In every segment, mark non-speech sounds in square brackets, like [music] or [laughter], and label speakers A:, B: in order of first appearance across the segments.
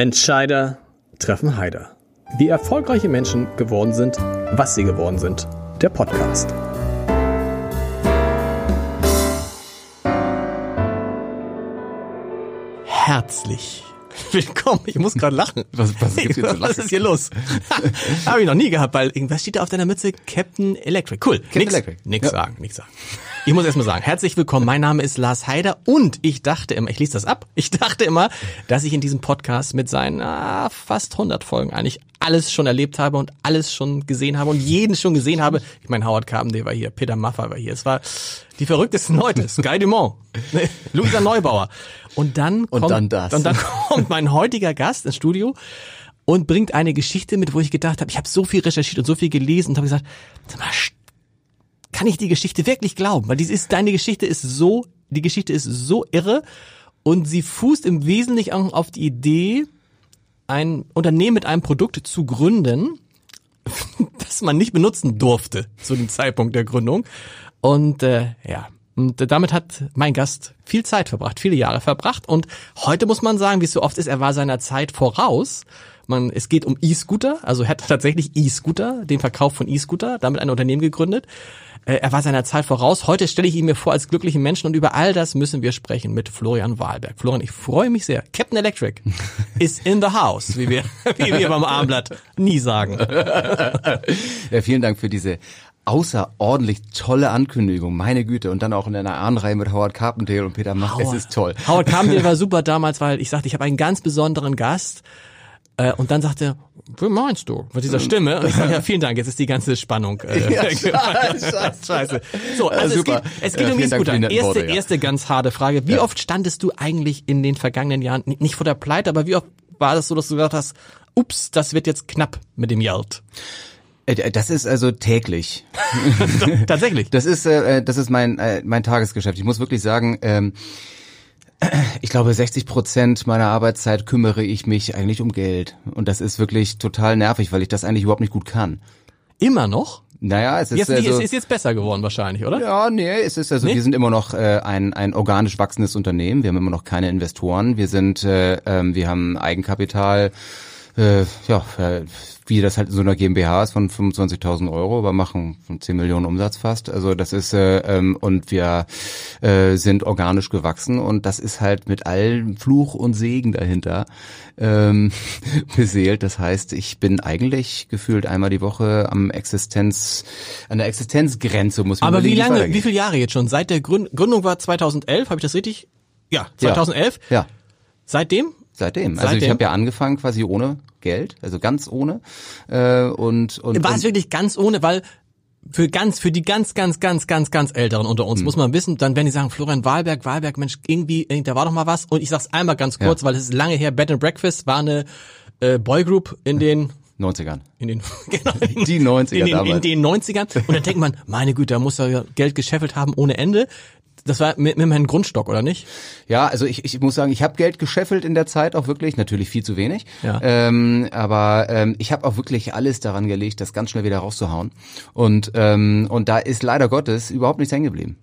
A: Entscheider treffen Heider. Wie erfolgreiche Menschen geworden sind, was sie geworden sind. Der Podcast. Herzlich [laughs] willkommen. Ich muss gerade lachen.
B: Was, was, gibt's hier zu lachen? [laughs]
A: was ist hier los? Habe ich noch nie gehabt, weil irgendwas steht da auf deiner Mütze? Captain Electric. Cool.
B: Captain
A: nix,
B: Electric.
A: Nix
B: Ja.
A: sagen, nix sagen. Ich muss erstmal sagen, herzlich willkommen. Mein Name ist Lars Heider und ich dachte immer, ich lese das ab, ich dachte immer, dass ich in diesem Podcast mit seinen ah, fast 100 Folgen eigentlich alles schon erlebt habe und alles schon gesehen habe und jeden schon gesehen habe. Ich meine, Howard Carpendale war hier, Peter Maffay war hier. Es war die verrücktesten Leute. Sky Dumont, ne, Luisa Neubauer. Und dann
B: Und
A: kommt,
B: dann das.
A: Und dann kommt mein heutiger Gast ins Studio und bringt eine Geschichte mit, wo ich gedacht habe, ich habe so viel recherchiert und so viel gelesen und habe gesagt, sag mal, kann ich die Geschichte wirklich glauben? Weil dies ist, deine Geschichte ist so, die Geschichte ist so irre und sie fußt im Wesentlichen auch auf die Idee, ein Unternehmen mit einem Produkt zu gründen, [laughs] das man nicht benutzen durfte zu dem Zeitpunkt der Gründung. Und äh, ja, und damit hat mein Gast viel Zeit verbracht, viele Jahre verbracht. Und heute muss man sagen, wie es so oft ist, er war seiner Zeit voraus. Man, es geht um E-Scooter, also er hat tatsächlich E-Scooter, den Verkauf von E-Scooter, damit ein Unternehmen gegründet. Äh, Er war seiner Zeit voraus. Heute stelle ich ihn mir vor als glücklichen Menschen und über all das müssen wir sprechen mit Florian Wahlberg. Florian, ich freue mich sehr. Captain Electric [laughs] is in the house, wie wir, [laughs] wie wir beim Armblatt nie sagen. [laughs]
B: Ja, vielen Dank für diese außerordentlich tolle Ankündigung. Meine Güte. Und dann auch in einer Ahnenreihe mit Howard Carpendale und Peter Mack. Es ist toll.
A: Howard Carpendale war super damals, weil ich sagte, ich habe einen ganz besonderen Gast. Äh, Und dann sagte, wie meinst du? Mit dieser Stimme. Und ich sage, ja, [laughs] vielen Dank, jetzt ist die ganze Spannung. Äh,
B: Ja, [laughs] scheiße.
A: Scheiße. So, also
B: super.
A: es geht, es geht
B: Ja,
A: um
B: die netten
A: Erste,
B: Worte, ja.
A: erste ganz harte Frage. Wie oft standest du eigentlich in den vergangenen Jahren, nicht vor der Pleite, aber wie oft war das so, dass du gesagt hast, ups, das wird jetzt knapp mit dem Geld?
B: Äh, Das ist also täglich. [laughs]
A: Tatsächlich.
B: Das ist, äh, das ist mein, äh, mein Tagesgeschäft. Ich muss wirklich sagen, ähm, ich glaube, 60 Prozent meiner Arbeitszeit kümmere ich mich eigentlich um Geld. Und das ist wirklich total nervig, weil ich das eigentlich überhaupt nicht gut kann.
A: Immer noch?
B: Naja, es ist
A: Jetzt,
B: also,
A: es ist jetzt besser geworden wahrscheinlich, oder?
B: Ja, nee, es ist also,
A: Nee?
B: wir sind immer noch äh, ein, ein organisch wachsendes Unternehmen. Wir haben immer noch keine Investoren. Wir sind, äh, ähm, wir haben Eigenkapital, äh, ja, äh, wie das halt in so einer GmbH ist von 25.000 Euro, aber machen von 10 Millionen Umsatz fast. Also das ist äh, ähm, und wir äh, sind organisch gewachsen und das ist halt mit allem Fluch und Segen dahinter ähm, [laughs] beseelt. Das heißt, ich bin eigentlich gefühlt einmal die Woche am Existenz, an der Existenzgrenze muss man
A: Aber wie lange, wie viele Jahre jetzt schon? Seit der Gründ Gründung war 2011, habe ich das richtig? Ja, 2011.
B: Ja,
A: Seitdem?
B: Seitdem. Also
A: Seitdem?
B: ich habe ja angefangen quasi ohne Geld, also ganz ohne. Äh, und, und,
A: War es wirklich ganz ohne, weil für ganz, für die ganz, ganz, ganz, ganz, ganz Älteren unter
B: Hm.
A: uns muss man wissen, dann werden die sagen, Florian Wahlberg, Wahlberg, Mensch, irgendwie, da war doch mal was. Und ich sag's einmal ganz kurz, weil es ist lange her, Bed and Breakfast war eine äh, Boygroup in den
B: 90ern.
A: in den, [laughs] genau, in,
B: Die 90er
A: in den, in den 90ern. Und dann denkt man, meine Güte, da muss er ja Geld gescheffelt haben ohne Ende. Das war mit, mit meinem Grundstock, oder nicht?
B: Ja, also ich, ich muss sagen, ich habe Geld gescheffelt in der Zeit auch wirklich, natürlich viel zu wenig.
A: Ja.
B: Ähm, aber ähm, ich habe auch wirklich alles daran gelegt, das ganz schnell wieder rauszuhauen. Und ähm, und da ist leider Gottes überhaupt nichts hängen geblieben.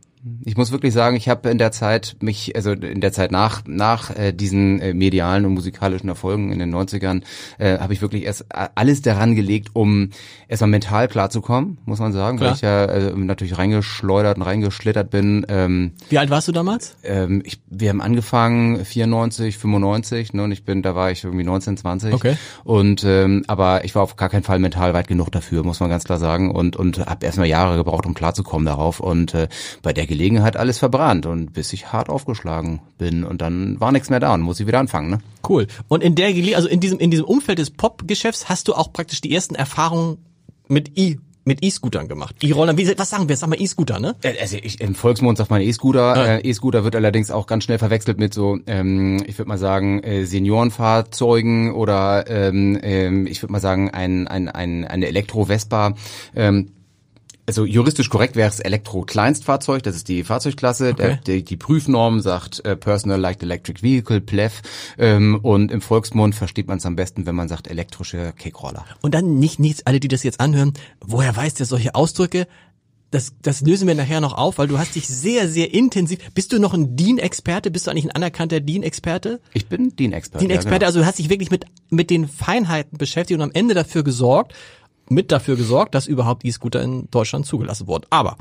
B: Ich muss wirklich sagen, ich habe in der Zeit mich, also in der Zeit nach nach äh, diesen äh, medialen und musikalischen Erfolgen in den 90ern, äh, habe ich wirklich erst a- alles daran gelegt, um erstmal mental klarzukommen, muss man sagen,
A: Klar.
B: weil ich ja äh, natürlich reingeschleudert und reingeschlittert bin. Ähm,
A: Wie alt warst du damals?
B: ähm, ich, wir haben angefangen 94, 95, ne, und ich bin, da war ich irgendwie 19, 20.
A: Okay.
B: Und ähm, aber ich war auf gar keinen Fall mental weit genug dafür, muss man ganz klar sagen, und und habe erstmal Jahre gebraucht, um klarzukommen darauf. Und äh, bei der Gelegenheit alles verbrannt und bis ich hart aufgeschlagen bin und dann war nichts mehr da und muss ich wieder anfangen. Ne?
A: Cool. Und in der Gele also in diesem in diesem Umfeld des Pop-Geschäfts hast du auch praktisch die ersten Erfahrungen mit E mit E-Scootern gemacht. E-Rollern, wie was sagen wir? Sag mal E-Scooter, ne?
B: Äh, Also ich, im Volksmund sagt man E-Scooter. Äh, E-Scooter wird allerdings auch ganz schnell verwechselt mit so, ähm, ich würde mal sagen, äh, Seniorenfahrzeugen oder ähm, ähm, ich würde mal sagen ein, ein, ein, eine Elektro-Vespa. Ähm, also juristisch korrekt wäre es Elektro-Kleinstfahrzeug, das ist die Fahrzeugklasse. Der,
A: Okay.
B: die, die Prüfnorm sagt äh, Personal Light Electric Vehicle, PLEV. Ähm, und im Volksmund versteht man es am besten, wenn man sagt elektrische Kickroller.
A: Und dann nicht, nicht alle, die das jetzt anhören, woher weiß der solche Ausdrücke? das, das lösen wir nachher noch auf, weil du hast dich sehr, sehr intensiv. Bist du noch ein DIN-Experte? Bist du eigentlich ein anerkannter DIN-Experte?
B: Ich bin DIN-Experte.
A: DIN-Experte,
B: ja,
A: also du hast dich wirklich mit, mit den Feinheiten beschäftigt und am Ende dafür gesorgt, mit dafür gesorgt, dass überhaupt E-Scooter in Deutschland zugelassen wurden. Aber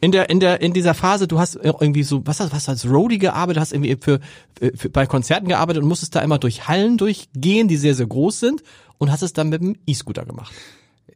A: in der in der in dieser Phase, du hast irgendwie so was hast was als Roadie gearbeitet, hast irgendwie für, für bei Konzerten gearbeitet und musstest da immer durch Hallen durchgehen, die sehr sehr groß sind und hast es dann mit dem E-Scooter gemacht.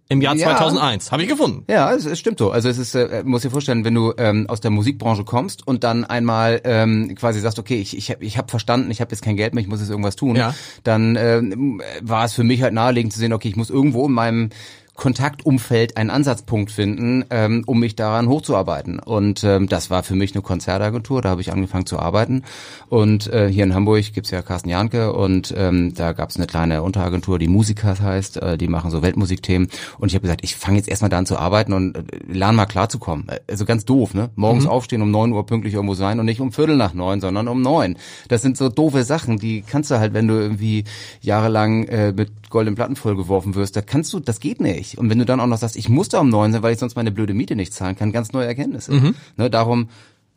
A: Im Jahr
B: Ja.
A: 2001 habe ich gefunden.
B: Ja, es, es stimmt so. Also es ist, äh, muss dir vorstellen, wenn du ähm, aus der Musikbranche kommst und dann einmal ähm, quasi sagst, okay, ich ich habe ich hab verstanden, ich habe jetzt kein Geld mehr, ich muss jetzt irgendwas tun,
A: Ja.
B: dann ähm, war es für mich halt naheliegend zu sehen, okay, ich muss irgendwo in meinem Kontaktumfeld einen Ansatzpunkt finden, ähm, um mich daran hochzuarbeiten. Und ähm, das war für mich eine Konzertagentur, da habe ich angefangen zu arbeiten. Und äh, hier in Hamburg gibt's ja Carsten Janke und ähm, da gab's eine kleine Unteragentur, die Musikas heißt, äh, die machen so Weltmusikthemen. Und ich habe gesagt, ich fange jetzt erstmal da an zu arbeiten und äh, lerne mal klarzukommen. Äh, Also ganz doof, ne? Morgens aufstehen, um neun Uhr pünktlich irgendwo sein und nicht um Viertel nach neun, sondern um neun. Das sind so doofe Sachen, die kannst du halt, wenn du irgendwie jahrelang äh, mit goldenen Platten vollgeworfen wirst, da kannst du, das geht nicht. Und wenn du dann auch noch sagst, ich muss da um neun sein, weil ich sonst meine blöde Miete nicht zahlen kann, ganz neue Erkenntnisse. Ne, darum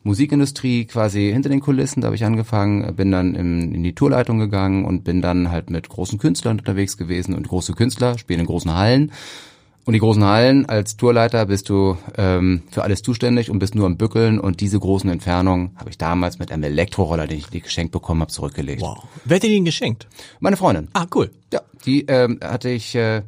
B: Musikindustrie quasi hinter den Kulissen, da habe ich angefangen, bin dann in, in die Tourleitung gegangen und bin dann halt mit großen Künstlern unterwegs gewesen und große Künstler spielen in großen Hallen. Und die großen Hallen, als Tourleiter bist du ähm, für alles zuständig und bist nur am Bückeln und diese großen Entfernungen habe ich damals mit einem Elektroroller, den ich die geschenkt bekommen habe, zurückgelegt.
A: Wow. Wer hat dir den geschenkt?
B: Meine Freundin.
A: Ah, cool.
B: Ja, die ähm, hatte ich. Äh,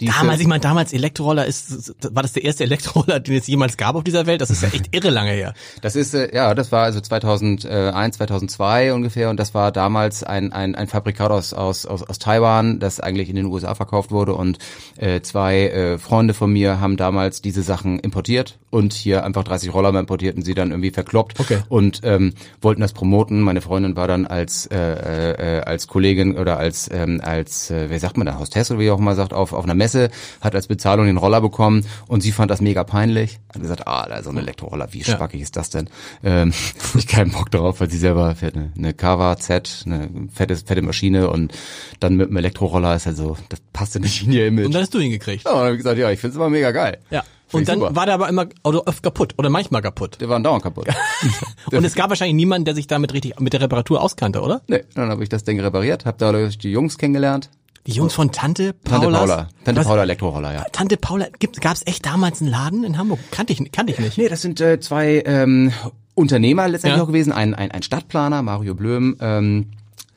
B: die ist,
A: Damals,
B: äh,
A: ich meine, damals Elektroroller ist, war das der erste Elektroroller, den es jemals gab auf dieser Welt? Das ist ja echt irre lange her.
B: Das ist äh, ja, das war also 2001, 2002 ungefähr und das war damals ein ein, ein Fabrikat aus, aus aus aus Taiwan, das eigentlich in den USA verkauft wurde und äh, zwei äh, Freunde von mir haben damals diese Sachen importiert und hier einfach 30 Roller mal importiert und sie dann irgendwie verkloppt
A: Okay.
B: und ähm, wollten das promoten. Meine Freundin war dann als äh, äh, als Kollegin oder als ähm, als äh, wie sagt man da Hostess oder wie auch immer sagt auf auf einer Messe hat als Bezahlung den Roller bekommen und sie fand das mega peinlich. Hat gesagt, ah, da so ein Elektroroller, wie
A: Ja.
B: spackig ist das denn? Ähm, [laughs] ich keinen Bock drauf, weil sie selber fährt eine, eine Kawa Z, eine fette fette Maschine und dann mit einem Elektroroller ist halt so, das passt ja nicht in ihr Image.
A: Und dann hast du ihn gekriegt.
B: ja, und dann hab ich gesagt, ja, ich find's immer mega geil.
A: Ja.
B: Find
A: Und dann
B: super.
A: war der aber immer oder oft kaputt oder manchmal kaputt.
B: der war dauernd kaputt. [laughs]
A: Und es gab wahrscheinlich niemanden, der sich damit richtig mit der Reparatur auskannte, oder?
B: Nee, dann habe ich das Ding repariert, habe dadurch die Jungs kennengelernt.
A: Die Jungs von Tante Paula.
B: Tante Paula, Tante? Paula Elektroroller, ja.
A: Tante Paula, gibt, gab's echt damals einen Laden in Hamburg? Kannte ich, kannte ich nicht.
B: Nee, das sind äh, zwei ähm, Unternehmer letztendlich
A: Ja.
B: auch gewesen. Ein, ein, ein Stadtplaner, Mario Blöm, ähm,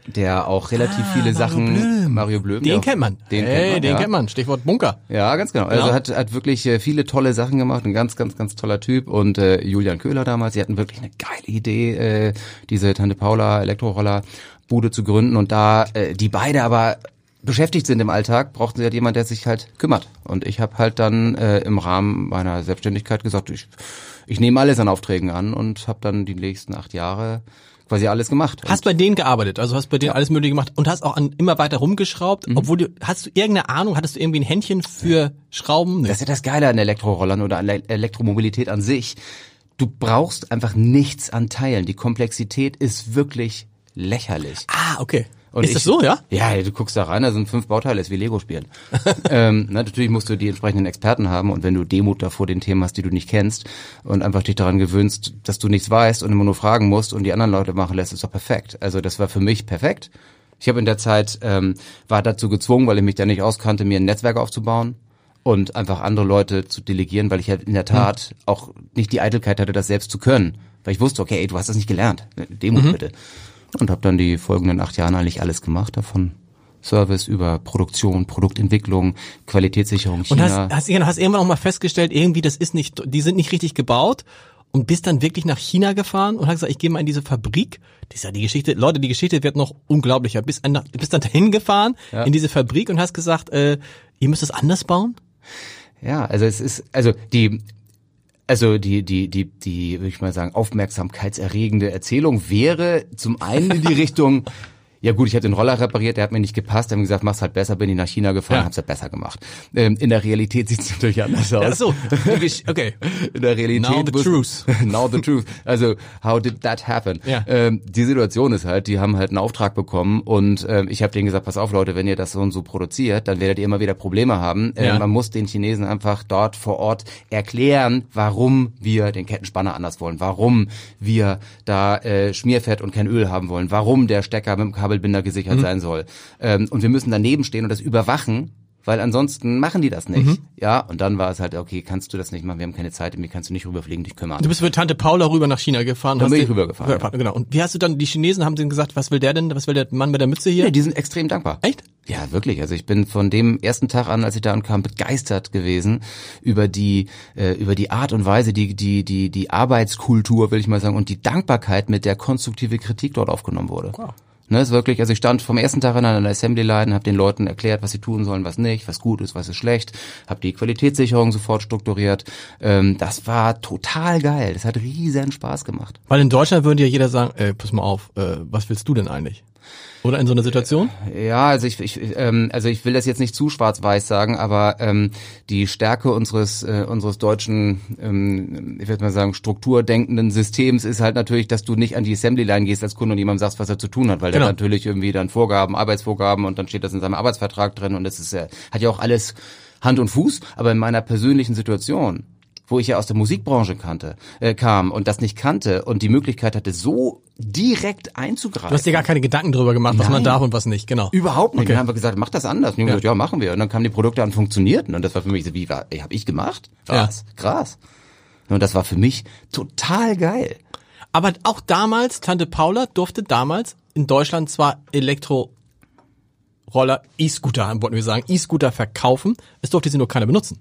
B: der auch relativ
A: Ah,
B: viele
A: Mario
B: Sachen.
A: Blöm.
B: Mario Blöm.
A: Den
B: der-
A: kennt man.
B: Den
A: hey,
B: kennt man,
A: den
B: ja.
A: kennt man. Stichwort Bunker.
B: Ja, ganz genau. Also
A: Genau.
B: hat, hat wirklich äh, viele tolle Sachen gemacht, ein ganz, ganz, ganz toller Typ. Und äh, Julian Köhler damals, sie hatten wirklich eine geile Idee, äh, diese Tante Paula Elektroroller Bude zu gründen. Und da äh, die beide aber beschäftigt sind im Alltag, brauchten sie halt jemand, der sich halt kümmert. Und ich habe halt dann äh, im Rahmen meiner Selbstständigkeit gesagt, ich, ich nehme alles an Aufträgen an und habe dann die nächsten acht Jahre quasi alles gemacht.
A: Hast bei denen gearbeitet, also hast bei denen alles mögliche gemacht und hast auch an, immer weiter rumgeschraubt,
B: Mhm.
A: obwohl du, hast du irgendeine Ahnung, hattest du irgendwie ein Händchen für Schrauben? Nee.
B: Das ist ja das Geile an Elektrorollern oder an Le- Elektromobilität an sich. Du brauchst einfach nichts an Teilen. Die Komplexität ist wirklich lächerlich.
A: Ah, okay.
B: Und
A: ist
B: ich-
A: das so, ja?
B: Ja, du guckst da rein, da sind fünf Bauteile, ist wie Lego spielen. [laughs] ähm, na, natürlich musst du die entsprechenden Experten haben und wenn du Demut davor den Themen hast, die du nicht kennst und einfach dich daran gewöhnst, dass du nichts weißt und immer nur fragen musst und die anderen Leute machen lässt, ist doch perfekt. Also das war für mich perfekt. Ich habe in der Zeit, ähm, war dazu gezwungen, weil ich mich da nicht auskannte, mir ein Netzwerk aufzubauen und einfach andere Leute zu delegieren, weil ich halt in der Tat auch nicht die Eitelkeit hatte, das selbst zu können. Weil ich wusste, okay, ey, du hast das nicht gelernt. Demut bitte. Und habe dann die folgenden acht Jahre eigentlich alles gemacht davon. Service über Produktion, Produktentwicklung, Qualitätssicherung,
A: Und
B: China.
A: hast, hast, genau, hast irgendwann auch mal festgestellt, irgendwie, das ist nicht, die sind nicht richtig gebaut und bist dann wirklich nach China gefahren und hast gesagt, ich gehe mal in diese Fabrik. Das ist ja die Geschichte, Leute, die Geschichte wird noch unglaublicher. Bist, an- bist dann dahin gefahren
B: Ja.
A: in diese Fabrik und hast gesagt, äh, ihr müsst es anders bauen?
B: Ja, also es ist, also die, also die, die, die, die, würde ich mal sagen, aufmerksamkeitserregende Erzählung wäre zum einen in die [laughs] Richtung, Ja gut, ich habe den Roller repariert, der hat mir nicht gepasst, haben gesagt, mach's halt besser, bin ich nach China gefahren,
A: Ja.
B: hab's halt besser gemacht. Ähm, in der Realität sieht's [laughs] natürlich anders aus.
A: Ach so, okay.
B: In der Realität.
A: Now the
B: muss-
A: truth. [laughs]
B: Now the truth. Also, how did that happen?
A: Ja.
B: Ähm, die Situation ist halt, die haben halt einen Auftrag bekommen und ähm, ich habe denen gesagt, pass auf Leute, wenn ihr das so und so produziert, dann werdet ihr immer wieder Probleme haben. Ähm,
A: Ja.
B: Man muss den Chinesen einfach dort vor Ort erklären, warum wir den Kettenspanner anders wollen, warum wir da äh, Schmierfett und kein Öl haben wollen, warum der Stecker mit dem Kabelbinder gesichert
A: Mhm.
B: sein soll. Ähm, und wir müssen daneben stehen und das überwachen. Weil ansonsten machen die das nicht.
A: Mhm.
B: Ja, und dann war es halt, okay, kannst du das nicht machen, wir haben keine Zeit, mir kannst du nicht rüberfliegen, dich kümmern.
A: Du bist mit Tante Paula rüber nach China gefahren.
B: Dann bin ich rübergefahren,
A: Ja, Genau. Und wie hast du dann, die Chinesen haben denen gesagt, was will der denn, was will der Mann mit der Mütze hier?
B: Nee, die sind extrem dankbar.
A: Echt?
B: Ja, wirklich. Also ich bin von dem ersten Tag an, als ich da ankam, begeistert gewesen über die äh, über die Art und Weise, die die die die Arbeitskultur, will ich mal sagen, und die Dankbarkeit, mit der konstruktive Kritik dort aufgenommen wurde.
A: Wow.
B: Ne, ist wirklich, also ich stand vom ersten Tag an an der Assembly Line, habe den Leuten erklärt, was sie tun sollen, was nicht, was gut ist, was ist schlecht, habe die Qualitätssicherung sofort strukturiert. Ähm, das war total geil. Das hat riesen Spaß gemacht.
A: Weil in Deutschland würde ja jeder sagen, ey, pass mal auf, äh, was willst du denn eigentlich? Oder in so einer Situation?
B: Ja, also ich, ich ähm, also ich will das jetzt nicht zu schwarz-weiß sagen, aber ähm, die Stärke unseres äh, unseres deutschen, ähm, ich würde mal sagen, strukturdenkenden Systems ist halt natürlich, dass du nicht an die Assembly Line gehst als Kunde und jemandem sagst, was er zu tun hat, weil
A: Genau.
B: der natürlich irgendwie dann Vorgaben, Arbeitsvorgaben und dann steht das in seinem Arbeitsvertrag drin und das ist äh, hat ja auch alles Hand und Fuß, aber in meiner persönlichen Situation wo ich ja aus der Musikbranche kannte, äh, kam und das nicht kannte und die Möglichkeit hatte, so direkt einzugreifen.
A: Du hast dir gar keine Gedanken drüber gemacht, was man
B: Nein.
A: darf und was nicht, genau.
B: Überhaupt nicht.
A: Okay.
B: Dann haben wir gesagt, mach das anders. Und die haben
A: Ja.
B: gesagt, ja, machen wir. Und dann kamen die Produkte an, funktionierten. Und das war für mich so, wie, war, hab ich gemacht? Krass, krass. Und das war für mich total geil.
A: Aber auch damals, Tante Paula durfte damals in Deutschland zwar Elektroroller, E-Scooter, wollten wir sagen, E-Scooter verkaufen, es durfte sie nur keiner benutzen.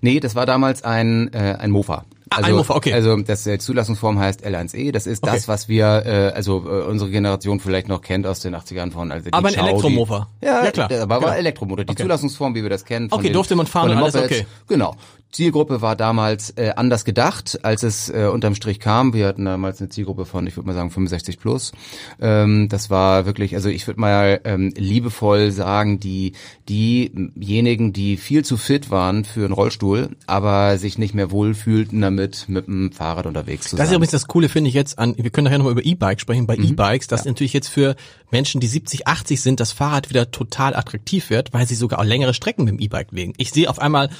B: Nee, das war damals ein, äh, ein Mofa.
A: Ah, ein Mofa, okay.
B: Also das äh, Zulassungsform heißt L1E. Das ist
A: Okay.
B: das, was wir, äh, also äh, unsere Generation vielleicht noch kennt aus den 80ern von. Also die
A: Aber ein
B: Ciao, die-
A: Elektromofa.
B: Ja,
A: Ja, klar.
B: Aber
A: Genau.
B: war Elektromotor. Die
A: Okay.
B: Zulassungsform, wie wir das kennen.
A: Okay,
B: den,
A: durfte man fahren und alles,
B: Mopeds.
A: okay.
B: Genau. Zielgruppe war damals äh, anders gedacht, als es äh, unterm Strich kam. Wir hatten damals eine Zielgruppe von, ich würde mal sagen, 65 plus. Ähm, das war wirklich, also ich würde mal ähm, liebevoll sagen, die diejenigen, die viel zu fit waren für einen Rollstuhl, aber sich nicht mehr wohlfühlten damit, mit dem Fahrrad unterwegs zu
A: Das ist
B: sein.
A: übrigens das Coole, finde ich jetzt an, wir können nachher nochmal über E-Bike sprechen,
B: Mhm.
A: bei E-Bikes, dass natürlich jetzt für Menschen, die 70, 80 sind, das Fahrrad wieder total attraktiv wird, weil sie sogar auch längere Strecken mit dem E-Bike legen. Ich sehe auf einmal,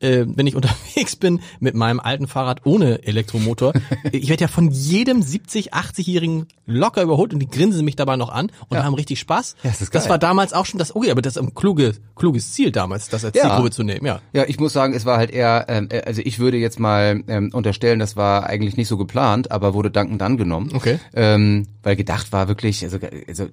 A: äh, wenn ich [laughs] unterwegs bin mit meinem alten Fahrrad ohne Elektromotor, [laughs] ich werde ja von jedem 70, 80-Jährigen locker überholt und die grinsen mich dabei noch an und haben richtig Spaß.
B: Ja, das
A: das war damals auch schon das, okay, aber das ist ein kluge, kluges Ziel damals, das als
B: Ja.
A: Zielgruppe zu nehmen, ja.
B: Ja, ich muss sagen, es war halt eher, ähm, äh, also ich würde jetzt mal ähm, unterstellen, das war eigentlich nicht so geplant, aber wurde dankend angenommen.
A: Okay.
B: Ähm, weil gedacht war wirklich, also, also,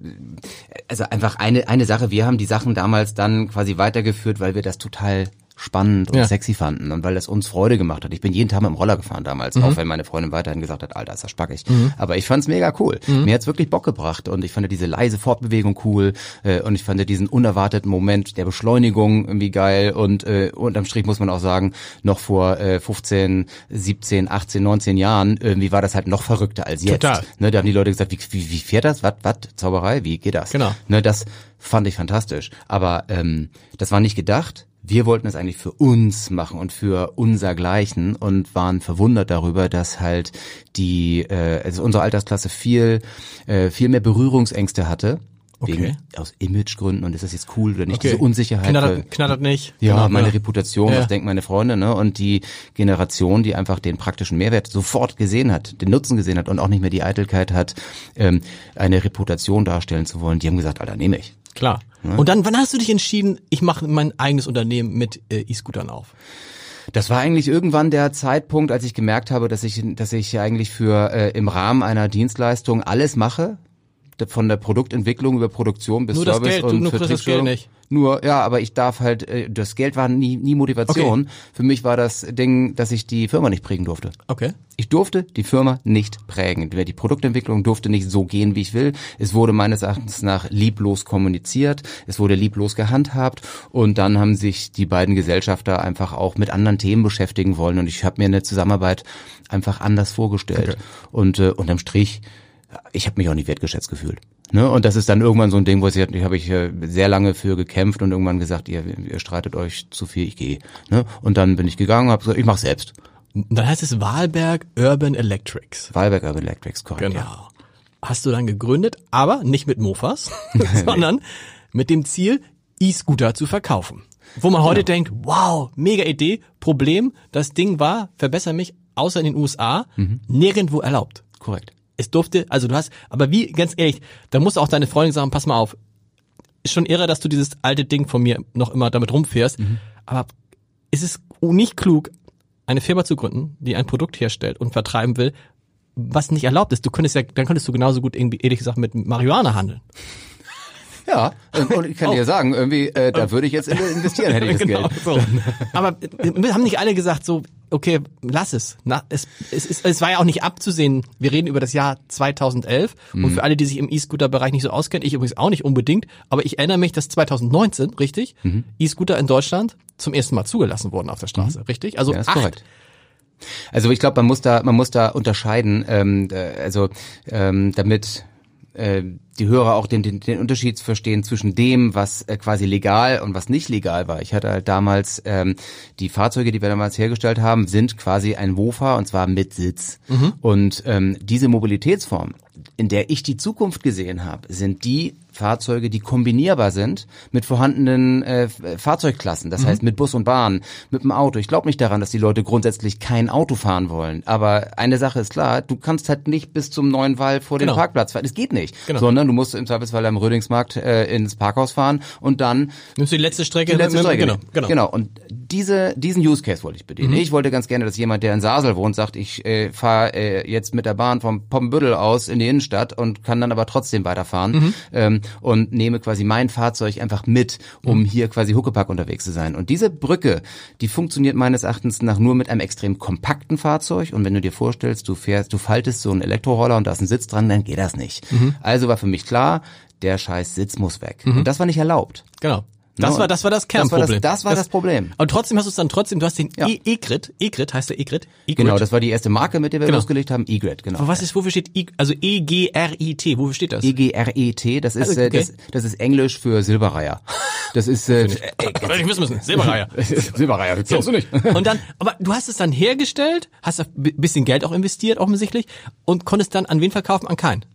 B: also einfach eine, eine Sache, wir haben die Sachen damals dann quasi weitergeführt, weil wir das total spannend und
A: Ja.
B: sexy fanden und weil das uns Freude gemacht hat. Ich bin jeden Tag mit dem Roller gefahren damals, auch wenn meine Freundin weiterhin gesagt hat, Alter, ist das spackig. Aber ich fand's mega cool. Mir hat's wirklich Bock gebracht und ich fand diese leise Fortbewegung cool äh, und ich fand diesen unerwarteten Moment der Beschleunigung irgendwie geil und äh, unterm Strich muss man auch sagen, noch vor äh, 15, 17, 18, 19 Jahren irgendwie war das halt noch verrückter als jetzt.
A: Total.
B: Ne, da haben die Leute gesagt, wie, wie, wie fährt das? Was, was? Zauberei? Wie geht das?
A: Genau.
B: Ne, das fand ich fantastisch. Aber ähm, das war nicht gedacht. Wir wollten es eigentlich für uns machen und für unsergleichen und waren verwundert darüber, dass halt die, äh, also unsere Altersklasse viel, äh, viel mehr Berührungsängste hatte.
A: Okay.
B: Wegen, aus Imagegründen und ist das jetzt cool oder nicht?
A: Okay.
B: Diese Unsicherheit.
A: Knattert, knattert nicht.
B: Ja,
A: Genau,
B: meine
A: ja.
B: Reputation,
A: Ja.
B: was denken meine Freunde, ne? Und die Generation, die einfach den praktischen Mehrwert sofort gesehen hat, den Nutzen gesehen hat und auch nicht mehr die Eitelkeit hat, ähm, eine Reputation darstellen zu wollen, die haben gesagt, Alter, nehme ich.
A: Klar. Und dann, wann hast du dich entschieden, ich mache mein eigenes Unternehmen mit äh, E-Scootern auf?
B: Das war eigentlich irgendwann der Zeitpunkt, als ich gemerkt habe, dass ich, dass ich eigentlich für äh, im Rahmen einer Dienstleistung alles mache, von der Produktentwicklung über Produktion bis
A: Nur das
B: Service
A: Geld, du
B: und
A: nur kriegst das. Geld nicht.
B: Nur, ja, aber ich darf halt, äh, das Geld war nie, nie Motivation. Für mich war das Ding, dass ich die Firma nicht prägen durfte.
A: Okay.
B: Ich durfte die Firma nicht prägen. Die Produktentwicklung durfte nicht so gehen, wie ich will. Es wurde meines Erachtens nach lieblos kommuniziert. Es wurde lieblos gehandhabt. Und dann haben sich die beiden Gesellschafter einfach auch mit anderen Themen beschäftigen wollen. Und ich habe mir eine Zusammenarbeit einfach anders vorgestellt. Und äh, unterm Strich ich habe mich auch nicht wertgeschätzt gefühlt. Ne? Und das ist dann irgendwann so ein Ding, wo ich, ich habe ich äh, sehr lange für gekämpft und irgendwann gesagt, ihr, ihr streitet euch zu viel, ich gehe. Ne? Und dann bin ich gegangen und habe gesagt, ich mache selbst.
A: Dann heißt es Wahlberg Urban Electrics.
B: Wahlberg Urban Electrics, korrekt.
A: Genau.
B: Ja.
A: Hast du dann gegründet, aber nicht mit Mofas, [laughs] [laughs] sondern mit dem Ziel, E-Scooter zu verkaufen. Wo man heute denkt, wow, mega Idee. Problem, das Ding war, verbessere mich, außer in den USA, nirgendwo erlaubt.
B: Korrekt.
A: Es durfte, also du hast, aber wie, ganz ehrlich, da muss auch deine Freundin sagen, pass mal auf. Ist schon irre, dass du dieses alte Ding von mir noch immer damit rumfährst. Aber ist es nicht klug, eine Firma zu gründen, die ein Produkt herstellt und vertreiben will, was nicht erlaubt ist? Du könntest ja, dann könntest du genauso gut irgendwie, ehrlich gesagt, mit Marihuana handeln. [laughs]
B: Ja, und, ich kann dir sagen, irgendwie, äh, da würde ich jetzt in- investieren, hätte ich [laughs] das
A: Genau,
B: Geld.
A: so. Aber haben nicht alle gesagt so, okay, lass es. Na, es, es, es, es war ja auch nicht abzusehen. Wir reden über das Jahr 2011
B: Mhm.
A: und für alle, die sich im E-Scooter-Bereich nicht so auskennen, ich übrigens auch nicht unbedingt, aber ich erinnere mich, dass 2019, richtig,
B: Mhm.
A: E-Scooter in Deutschland zum ersten Mal zugelassen wurden auf der Straße, richtig? Also
B: Mhm. Ja,
A: acht.
B: korrekt. Also ich glaube, man muss da, man muss da unterscheiden, ähm, äh, also ähm, damit äh, die Hörer auch den, den, den Unterschied verstehen zwischen dem, was äh, quasi legal und was nicht legal war. Ich hatte halt damals ähm, die Fahrzeuge, die wir damals hergestellt haben, sind quasi ein Wofa und zwar mit Sitz. Und ähm, diese Mobilitätsform, in der ich die Zukunft gesehen habe, sind die Fahrzeuge, die kombinierbar sind mit vorhandenen äh, Fahrzeugklassen. Das heißt mit Bus und Bahn, mit dem Auto. Ich glaube nicht daran, dass die Leute grundsätzlich kein Auto fahren wollen. Aber eine Sache ist klar, du kannst halt nicht bis zum neuen Wall vor
A: Genau.
B: den Parkplatz fahren. Das geht nicht.
A: Genau.
B: Sondern du musst im Zweifelsfall am Rödingsmarkt äh, ins Parkhaus fahren und dann
A: Nimmst du die letzte Strecke?
B: die letzte
A: mit-
B: Strecke.
A: Genau, genau.
B: genau. Und diese, diesen Use Case wollte ich bedienen. Ich wollte ganz gerne, dass jemand, der in Sasel wohnt, sagt, ich äh, fahre äh, jetzt mit der Bahn vom Poppenbüttel aus in die Innenstadt und kann dann aber trotzdem weiterfahren ähm, und nehme quasi mein Fahrzeug einfach mit, um hier quasi Huckepack unterwegs zu sein. Und diese Brücke, die funktioniert meines Erachtens nach nur mit einem extrem kompakten Fahrzeug. Und wenn du dir vorstellst, du fährst, du faltest so einen Elektroroller und da ist ein Sitz dran, dann geht das nicht. Also war für mich klar, der scheiß Sitz muss weg. Und das war nicht erlaubt.
A: Genau. Das
B: No,
A: war das war das
B: das war das-
A: Kernproblem.
B: das war das Problem.
A: Aber trotzdem hast du es dann trotzdem, du hast den
B: Ja.
A: E- E-Grid, E-Grid heißt der E-Grid? E-Grid.
B: Genau, das war die erste Marke, mit der wir
A: Genau.
B: losgelegt haben, E-Grid, genau.
A: Aber was ist, wofür steht I, also E-G-R-I-T, wofür steht das?
B: E-G-R-E-T, das ist,
A: Also,
B: äh,
A: okay.
B: das, das ist Englisch für Silberreiher. Das ist, äh,
A: Hätte ich wissen müssen. Silberreiher. [laughs]
B: Silberreiher, das glaubst du nicht.
A: Und dann, aber du hast es dann hergestellt, hast ein bisschen Geld auch investiert, offensichtlich, und konntest dann an wen verkaufen? An keinen.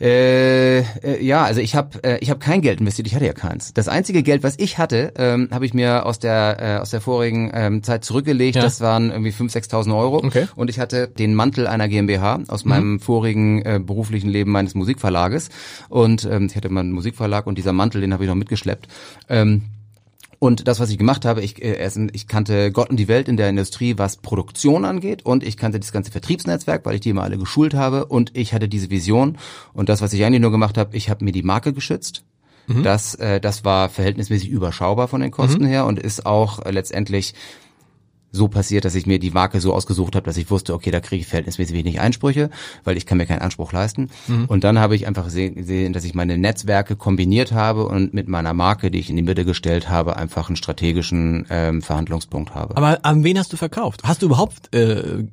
B: Äh, äh, ja, also ich habe äh, ich habe kein Geld investiert, ich hatte ja keins. Das einzige Geld, was ich hatte, ähm, habe ich mir aus der äh, aus der vorigen ähm, Zeit zurückgelegt.
A: Ja.
B: Das waren irgendwie 5.000, 6.000 Euro.
A: Okay. Mhm.
B: Und ich hatte den Mantel einer GmbH aus meinem vorigen äh, beruflichen Leben meines Musikverlages. Und ähm, ich hatte mal einen Musikverlag und dieser Mantel, den habe ich noch mitgeschleppt. Ähm, und das, was ich gemacht habe, ich, äh, ich kannte Gott und die Welt in der Industrie, was Produktion angeht. Und ich kannte das ganze Vertriebsnetzwerk, weil ich die immer alle geschult habe. Und ich hatte diese Vision. Und das, was ich eigentlich nur gemacht habe, ich habe mir die Marke geschützt. Das, äh, das war verhältnismäßig überschaubar von den Kosten her und ist auch äh, letztendlich so passiert, dass ich mir die Marke so ausgesucht habe, dass ich wusste, okay, da kriege ich verhältnismäßig wenig Einsprüche, weil ich kann mir keinen Anspruch leisten. Und dann habe ich einfach se- gesehen, dass ich meine Netzwerke kombiniert habe und mit meiner Marke, die ich in die Mitte gestellt habe, einfach einen strategischen ähm, Verhandlungspunkt habe.
A: Aber an wen hast du verkauft? Hast du überhaupt äh,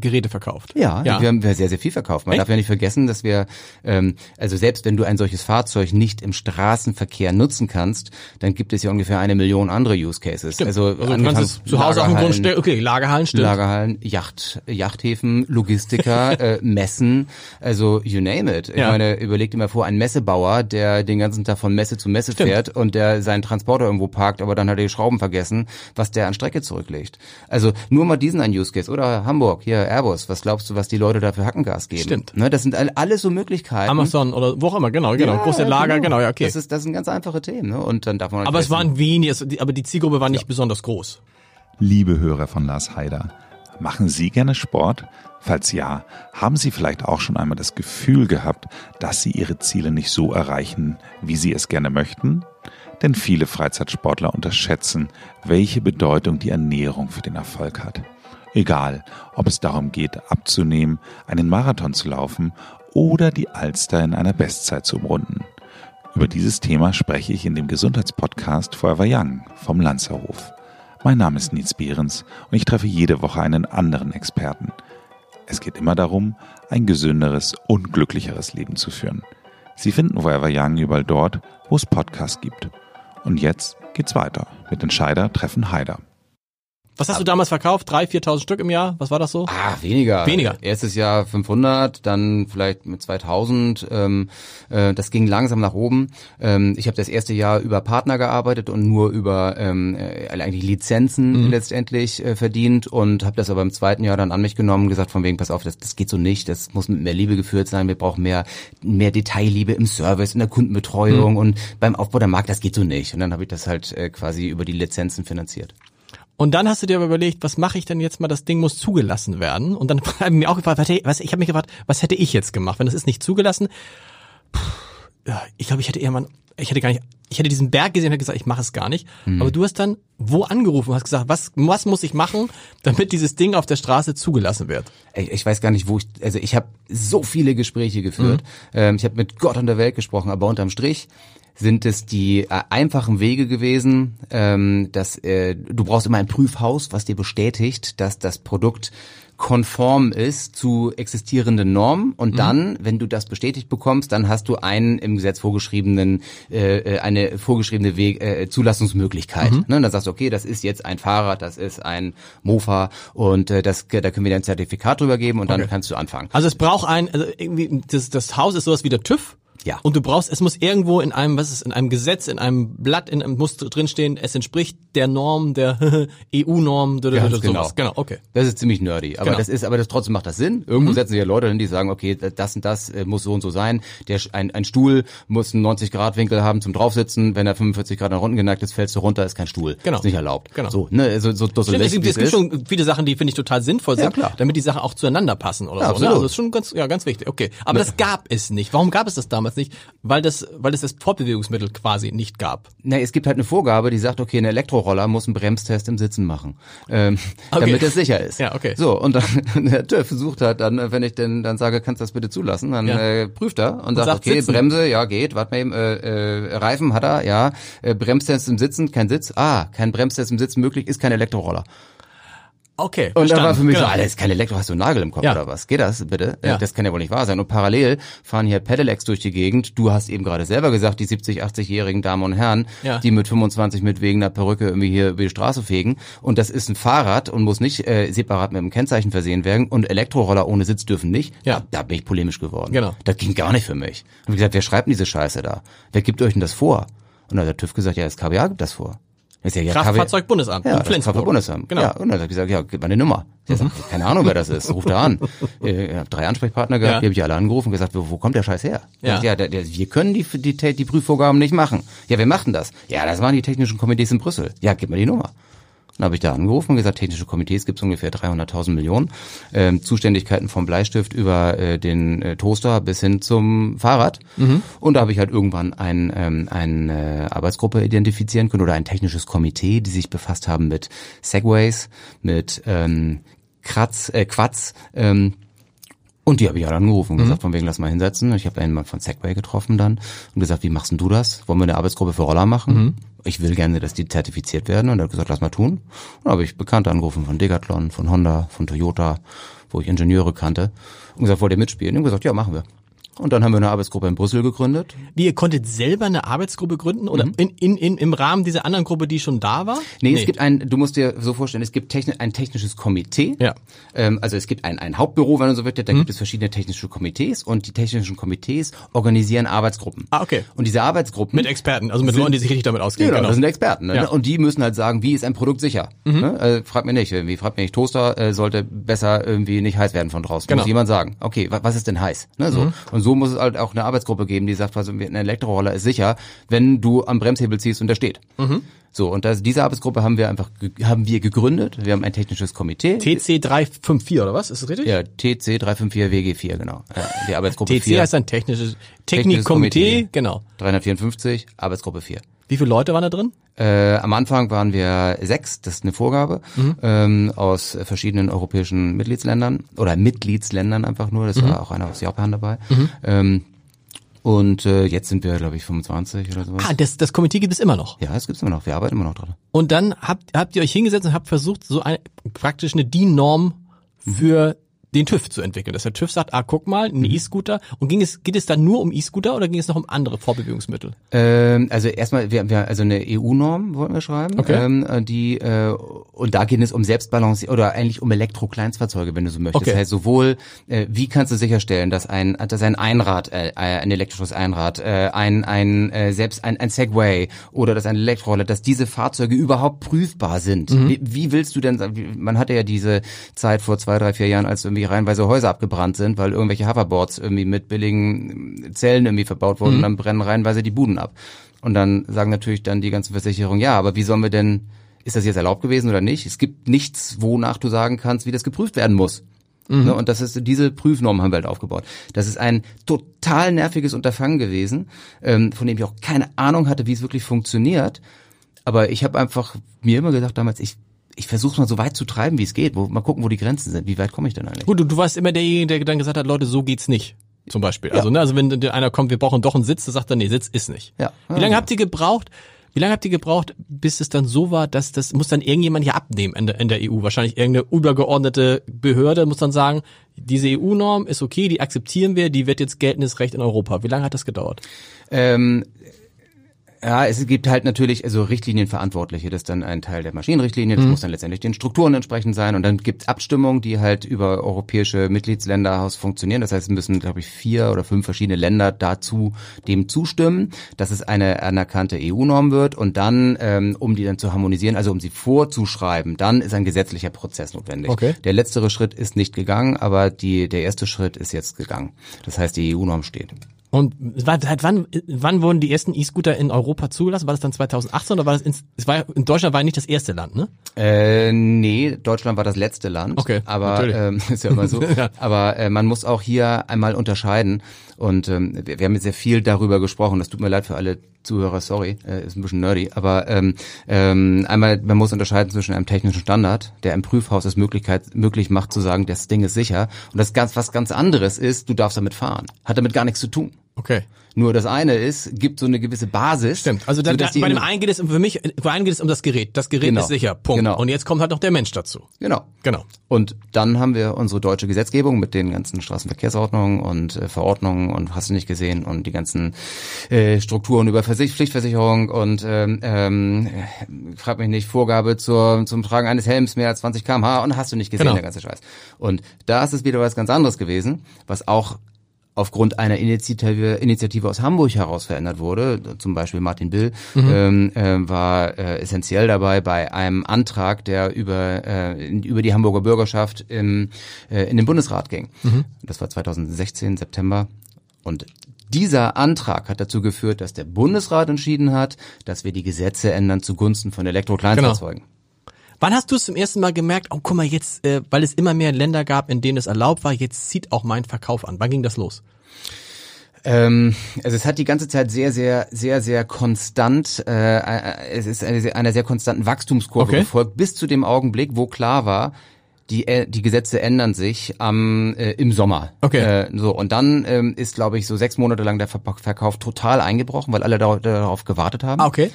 A: Geräte verkauft?
B: Ja,
A: ja.
B: wir haben sehr, sehr viel verkauft. Man
A: Echt?
B: darf ja nicht vergessen, dass wir, ähm, also selbst wenn du ein solches Fahrzeug nicht im Straßenverkehr nutzen kannst, dann gibt es ja ungefähr eine Million andere Use Cases. Also,
A: Also du kannst es zu Hause auf dem
B: Lagerhallen,
A: Grund stellen. Okay, Lagerhallen stimmt.
B: Lagerhallen, Yacht, Yachthäfen, Logistiker, [laughs] äh, Messen, also you name it. Ich
A: Ja.
B: meine, überleg dir mal vor, ein Messebauer, der den ganzen Tag von Messe zu Messe
A: Stimmt.
B: fährt und der seinen Transporter irgendwo parkt, aber dann hat er die Schrauben vergessen, was der an Strecke zurücklegt. Also nur mal diesen ein Use Case. Oder Hamburg, hier Airbus, was glaubst du, was die Leute da für Hackengas geben?
A: Stimmt.
B: Ne, das sind all, alles so Möglichkeiten.
A: Amazon oder wo auch immer, genau, genau.
B: Ja,
A: Große
B: ja,
A: Lager, genau, ja, okay.
B: Das, ist, das sind ganz einfache Themen. Ne? Und dann darf man
A: aber es waren wenig, es- die- aber die Zielgruppe war nicht besonders groß.
C: Liebe Hörer von Lars Haider, machen Sie gerne Sport? Falls ja, haben Sie vielleicht auch schon einmal das Gefühl gehabt, dass Sie Ihre Ziele nicht so erreichen, wie Sie es gerne möchten? Denn viele Freizeitsportler unterschätzen, welche Bedeutung die Ernährung für den Erfolg hat. Egal, ob es darum geht, abzunehmen, einen Marathon zu laufen oder die Alster in einer Bestzeit zu umrunden. Über dieses Thema spreche ich in dem Gesundheitspodcast Forever Young vom Lanzerhof. Mein Name ist Nils Behrens und ich treffe jede Woche einen anderen Experten. Es geht immer darum, ein gesünderes und glücklicheres Leben zu führen. Sie finden Forever Young überall dort, wo es Podcasts gibt. Und jetzt geht's weiter mit Entscheider treffen Heider.
A: Was hast du damals verkauft? 3.000, 4.000 Stück im Jahr? Was war das so?
B: Ah, weniger.
A: Weniger.
B: Erstes Jahr 500, dann vielleicht mit 2000. Ähm, äh, das ging langsam nach oben. Ähm, ich habe das erste Jahr über Partner gearbeitet und nur über ähm, äh, eigentlich Lizenzen letztendlich äh, verdient und habe das aber im zweiten Jahr dann an mich genommen, gesagt von wegen, pass auf, das, das geht so nicht. Das muss mit mehr Liebe geführt sein. Wir brauchen mehr mehr Detailliebe im Service, in der Kundenbetreuung und beim Aufbau der Marke. Das geht so nicht. Und dann habe ich das halt äh, quasi über die Lizenzen finanziert.
A: Und dann hast du dir aber überlegt, was mache ich denn jetzt mal? Das Ding muss zugelassen werden. Und dann habe ich mir auch gefragt, was, ich habe mich gefragt, was hätte ich jetzt gemacht, wenn das ist nicht zugelassen? Puh, ja, ich glaube, ich hätte eher mal, ich hätte gar nicht, ich hätte diesen Berg gesehen und hätte gesagt, ich mache es gar nicht. Aber du hast dann wo angerufen und hast gesagt, was, was muss ich machen, damit dieses Ding auf der Straße zugelassen wird?
B: ich, ich weiß gar nicht, wo ich, also ich habe so viele Gespräche geführt. Ähm, ich habe mit Gott und der Welt gesprochen, aber unterm Strich sind es die äh, einfachen Wege gewesen, ähm, dass äh, du brauchst immer ein Prüfhaus, was dir bestätigt, dass das Produkt konform ist zu existierenden Normen und dann, wenn du das bestätigt bekommst, dann hast du einen im Gesetz vorgeschriebenen äh, äh, eine vorgeschriebene Weg, äh, Zulassungsmöglichkeit. Ne? Und dann sagst du, okay, das ist jetzt ein Fahrrad, das ist ein Mofa und äh, das da können wir dir ein Zertifikat drüber geben und dann
A: Okay.
B: kannst du anfangen.
A: Also es braucht ein, also irgendwie, das, das Haus ist sowas wie der TÜV.
B: Ja.
A: Und du brauchst, es muss irgendwo in einem, was ist, in einem Gesetz, in einem Blatt, in einem muss drinstehen, es entspricht der Norm, der [laughs] EU-Norm, sowas.
B: genau.
A: Genau, okay.
B: Das ist ziemlich nerdy, aber
A: Genau.
B: das ist, aber das trotzdem macht das Sinn. Irgendwo setzen sich ja Leute hin, die sagen, okay, das und das äh, muss so und so sein. Der ein, ein Stuhl muss einen 90 Grad Winkel haben zum draufsitzen. Wenn er 45 Grad nach unten geneigt ist, fällst du runter, ist kein Stuhl.
A: Genau.
B: Ist nicht erlaubt.
A: Genau.
B: So, ne, so, so, so
A: Stimmt, es gibt, es gibt schon viele Sachen, die finde ich total sinnvoll sind,
B: Ja, klar.
A: damit die Sachen auch zueinander passen oder
B: Ja,
A: so. Ne? Also das ist schon ganz, ja, ganz wichtig. Okay, aber das gab es nicht. Warum gab es das damals nicht? Weil das, weil es das Fortbewegungsmittel quasi nicht gab.
B: Na, es gibt halt eine Vorgabe, die sagt, okay, ein Elektroroller muss einen Bremstest im Sitzen machen, ähm,
A: Okay.
B: damit es sicher ist.
A: Ja, okay.
B: So, und dann [laughs] der TÜV versucht halt dann, wenn ich denn dann sage, kannst du das bitte zulassen, dann
A: Ja.
B: äh, prüft er und, sagt,
A: sagt
B: okay,
A: sitzen.
B: Bremse, ja, geht, warte mal eben, äh, äh, Reifen hat er, ja, äh, Bremstest im Sitzen, kein Sitz, ah, kein Bremstest im Sitzen möglich, ist kein Elektroroller.
A: Okay,
B: Und da war für mich
A: genau.
B: so, alles kein Elektro, hast du einen Nagel im Kopf
A: Ja.
B: oder was? Geht das bitte? Äh,
A: Ja.
B: Das kann ja wohl nicht wahr sein. Und parallel fahren hier Pedelecs durch die Gegend. Du hast eben gerade selber gesagt, die 70, 80-jährigen Damen und Herren,
A: Ja.
B: die mit 25 mit wegen einer Perücke irgendwie hier über die Straße fegen. Und das ist ein Fahrrad und muss nicht äh, separat mit einem Kennzeichen versehen werden. Und Elektroroller ohne Sitz dürfen nicht.
A: Ja.
B: Da, da bin ich polemisch geworden.
A: Genau.
B: Das ging gar nicht für mich. Und ich gesagt, wer schreibt denn diese Scheiße da? Wer gibt euch denn das vor? Und dann hat der TÜV gesagt, ja, das KBA gibt das vor. Sag, ja,
A: Kraftfahrzeugbundesamt
B: ja,
A: in
B: das
A: Flensburg.
B: Kraftfahrzeugbundesamt.
A: Genau.
B: Ja, und dann habe ich gesagt, ja, gib mal eine Nummer. Ich sag, keine Ahnung, wer das ist. Ruft er an. [laughs] Äh, Ich habe drei Ansprechpartner gehabt,
A: Ja.
B: die habe ich alle angerufen und gesagt, wo, wo kommt der Scheiß her?
A: Ja.
B: Ja, der, der, wir können die, die, die, Prüfvorgaben nicht machen. Ja, wer macht denn das? Ja, das machen die technischen Komitees in Brüssel. Ja, gib mal die Nummer. Dann habe ich da angerufen und gesagt, technische Komitees gibt es ungefähr 300.000 Millionen. Ähm, Zuständigkeiten vom Bleistift über äh, den äh, Toaster bis hin zum Fahrrad. Und da habe ich halt irgendwann ein, ähm, eine Arbeitsgruppe identifizieren können oder ein technisches Komitee, die sich befasst haben mit Segways, mit ähm, Kratz, äh, Quatz, ähm, und die habe ich halt angerufen und gesagt, von wegen, lass mal hinsetzen. Ich habe einen von Segway getroffen dann und gesagt, wie machst denn du das? Wollen wir eine Arbeitsgruppe für Roller machen? Ich will gerne, dass die zertifiziert werden. Und er hat gesagt, lass mal tun. Und dann habe ich Bekannte angerufen von Decathlon, von Honda, von Toyota, wo ich Ingenieure kannte. Und gesagt, wollt ihr mitspielen? Und gesagt, ja, machen wir. Und dann haben wir eine Arbeitsgruppe in Brüssel gegründet.
A: Wie, ihr konntet selber eine Arbeitsgruppe gründen oder in, in, in, im Rahmen dieser anderen Gruppe, die schon da war?
B: Mhm. Nee, es gibt ein, du musst dir so vorstellen, es gibt techni ein technisches Komitee.
A: Ja.
B: Ähm, also es gibt ein, ein Hauptbüro, wenn man so will, da gibt es verschiedene technische Komitees und die technischen Komitees organisieren Arbeitsgruppen.
A: Ah, okay.
B: Und diese Arbeitsgruppen
A: Mit Experten, also mit Leuten, die sich richtig damit auskennen.
B: Genau, das sind Experten. Ne?
A: Ja.
B: Und die müssen halt sagen, wie ist ein Produkt sicher? Ne? Äh, frag mir nicht, irgendwie, frag mir nicht, Toaster äh, sollte besser irgendwie nicht heiß werden von draußen.
A: Genau.
B: Muss jemand sagen. Okay, wa was ist denn heiß? Ne, so. Und so muss es halt auch eine Arbeitsgruppe geben, die sagt, also ein Elektroroller ist sicher, wenn du am Bremshebel ziehst und der steht. So, und das, diese Arbeitsgruppe haben wir einfach haben wir gegründet. Wir haben ein technisches Komitee.
A: TC 354 oder was? Ist das richtig?
B: ja, TC 354 WG4, genau. Ja, die Arbeitsgruppe
A: TC
B: 4.
A: heißt ein technisches Technikkomitee,
B: Komitee.
A: genau.
B: 354, Arbeitsgruppe 4.
A: Wie viele Leute waren da drin?
B: Äh, am Anfang waren wir sechs, das ist eine Vorgabe, ähm, aus verschiedenen europäischen Mitgliedsländern oder Mitgliedsländern einfach nur, das war auch einer aus Japan dabei. Ähm, und äh, jetzt sind wir, glaube ich, 25 oder sowas.
A: Ah, das, das Komitee gibt es immer noch.
B: Ja, das gibt's immer noch, wir arbeiten immer noch dran.
A: Und dann habt, habt ihr euch hingesetzt und habt versucht, so eine, praktisch eine DIN-Norm für den TÜV zu entwickeln. Dass der TÜV sagt, ah, guck mal, ein E-Scooter. Und ging es, geht es dann nur um E-Scooter oder ging es noch um andere Vorbewegungsmittel?
B: Ähm, also erstmal, wir, wir also eine EU-Norm wollten wir schreiben,
A: Okay.
B: ähm, äh, die äh, und da geht es um Selbstbalancier oder eigentlich um Elektro-Kleinstfahrzeuge, wenn du so möchtest.
A: Okay.
B: Das heißt sowohl, äh, wie kannst du sicherstellen, dass ein dass ein Einrad, äh, ein elektrisches Einrad, äh, ein ein äh, selbst ein, ein Segway oder dass ein Elektroroller, dass diese Fahrzeuge überhaupt prüfbar sind. Wie, wie willst du denn? Man hatte ja diese Zeit vor zwei, drei, vier Jahren, als irgendwie reihenweise Häuser abgebrannt sind, weil irgendwelche Hoverboards irgendwie mit billigen Zellen irgendwie verbaut wurden und dann brennen reihenweise die Buden ab. Und dann sagen natürlich dann die ganzen Versicherungen, ja, aber wie sollen wir denn, ist das jetzt erlaubt gewesen oder nicht? Es gibt nichts, wonach du sagen kannst, wie das geprüft werden muss. Ne, und das ist diese Prüfnorm haben wir halt aufgebaut. Das ist ein total nerviges Unterfangen gewesen, ähm, von dem ich auch keine Ahnung hatte, wie es wirklich funktioniert. Aber ich habe einfach mir immer gedacht damals, ich ich versuche mal so weit zu treiben, wie es geht. Wo, mal gucken, wo die Grenzen sind. Wie weit komme ich denn eigentlich?
A: Gut, du, du warst immer derjenige, der dann gesagt hat, Leute, so geht's nicht. Zum Beispiel. Also, ne, also wenn dir einer kommt, wir brauchen doch einen Sitz, dann sagt er, nee, Sitz ist nicht.
B: Ja.
A: Wie lange
B: Ja.
A: habt ihr gebraucht? Wie lange habt ihr gebraucht, bis es dann so war, dass das muss dann irgendjemand hier abnehmen in der, in der EU? Wahrscheinlich irgendeine übergeordnete Behörde muss dann sagen, diese EU-Norm ist okay, die akzeptieren wir, die wird jetzt geltendes Recht in Europa. Wie lange hat das gedauert?
B: Ähm, ja, es gibt halt natürlich also Richtlinienverantwortliche, das ist dann ein Teil der Maschinenrichtlinie, das muss dann letztendlich den Strukturen entsprechend sein und dann gibt es Abstimmungen, die halt über europäische Mitgliedsländer aus funktionieren. Das heißt, es müssen, glaube ich, vier oder fünf verschiedene Länder dazu dem zustimmen, dass es eine anerkannte EU-Norm wird und dann, ähm, um die dann zu harmonisieren, also um sie vorzuschreiben, dann ist ein gesetzlicher Prozess notwendig.
A: Okay.
B: Der letztere Schritt ist nicht gegangen, aber die, der erste Schritt ist jetzt gegangen. Das heißt, die EU-Norm steht.
A: Und seit wann, wann wurden die ersten E-Scooter in Europa zugelassen? War das dann 2018 oder war das ins, es war in Deutschland war nicht das erste Land, ne?
B: Äh, nee, Deutschland war das letzte Land.
A: Okay,
B: aber ähm, [laughs] ist ja immer so. [laughs]
A: Ja.
B: Aber äh, man muss auch hier einmal unterscheiden. Und ähm, wir, wir haben jetzt sehr viel darüber gesprochen. Das tut mir leid für alle Zuhörer, sorry, äh, ist ein bisschen nerdy. Aber ähm, ähm, einmal, man muss unterscheiden zwischen einem technischen Standard, der im Prüfhaus es Möglichkeit, möglich macht zu sagen, das Ding ist sicher. Und das ganz was ganz anderes ist, du darfst damit fahren. Hat damit gar nichts zu tun.
A: Okay.
B: Nur das eine ist, gibt so eine gewisse Basis.
A: Stimmt. Also da, da,
B: sodass
A: bei dem
B: in-
A: einen geht es um, für mich, bei einem geht es um das Gerät. Das Gerät
B: Genau.
A: ist sicher. Punkt.
B: Genau.
A: Und jetzt kommt halt noch der Mensch dazu.
B: Genau.
A: Genau.
B: Und dann haben wir unsere deutsche Gesetzgebung mit den ganzen Straßenverkehrsordnungen und äh, Verordnungen und hast du nicht gesehen und die ganzen äh, Strukturen über Versich Pflichtversicherung und ähm, ähm, äh, frag mich nicht, Vorgabe zur, zum Tragen eines Helms mehr als 20 km/h und hast du nicht gesehen,
A: Genau.
B: der ganze Scheiß. Und da ist es wieder was ganz anderes gewesen, was auch aufgrund einer Initiative, Initiative aus Hamburg heraus verändert wurde, zum Beispiel Martin Bill, ähm, äh, war äh, essentiell dabei bei einem Antrag, der über, äh, über die Hamburger Bürgerschaft im, äh, in den Bundesrat ging. Das war 2016, September. Und dieser Antrag hat dazu geführt, dass der Bundesrat entschieden hat, dass wir die Gesetze ändern zugunsten von Elektrokleinfahrzeugen.
A: Wann hast du es zum ersten Mal gemerkt, oh guck mal jetzt, äh, weil es immer mehr Länder gab, in denen es erlaubt war, jetzt zieht auch mein Verkauf an. Wann ging das los?
B: Ähm, also es hat die ganze Zeit sehr, sehr, sehr, sehr konstant, äh, äh, es ist eine, sehr- einer sehr konstanten Wachstumskurve
A: Okay.
B: gefolgt, bis zu dem Augenblick, wo klar war, die, äh, die Gesetze ändern sich am, äh, im Sommer.
A: Okay.
B: Äh, so, und dann ähm, ist, glaube ich, so sechs Monate lang der Ver Verkauf total eingebrochen, weil alle darauf, darauf gewartet haben.
A: Ah, okay.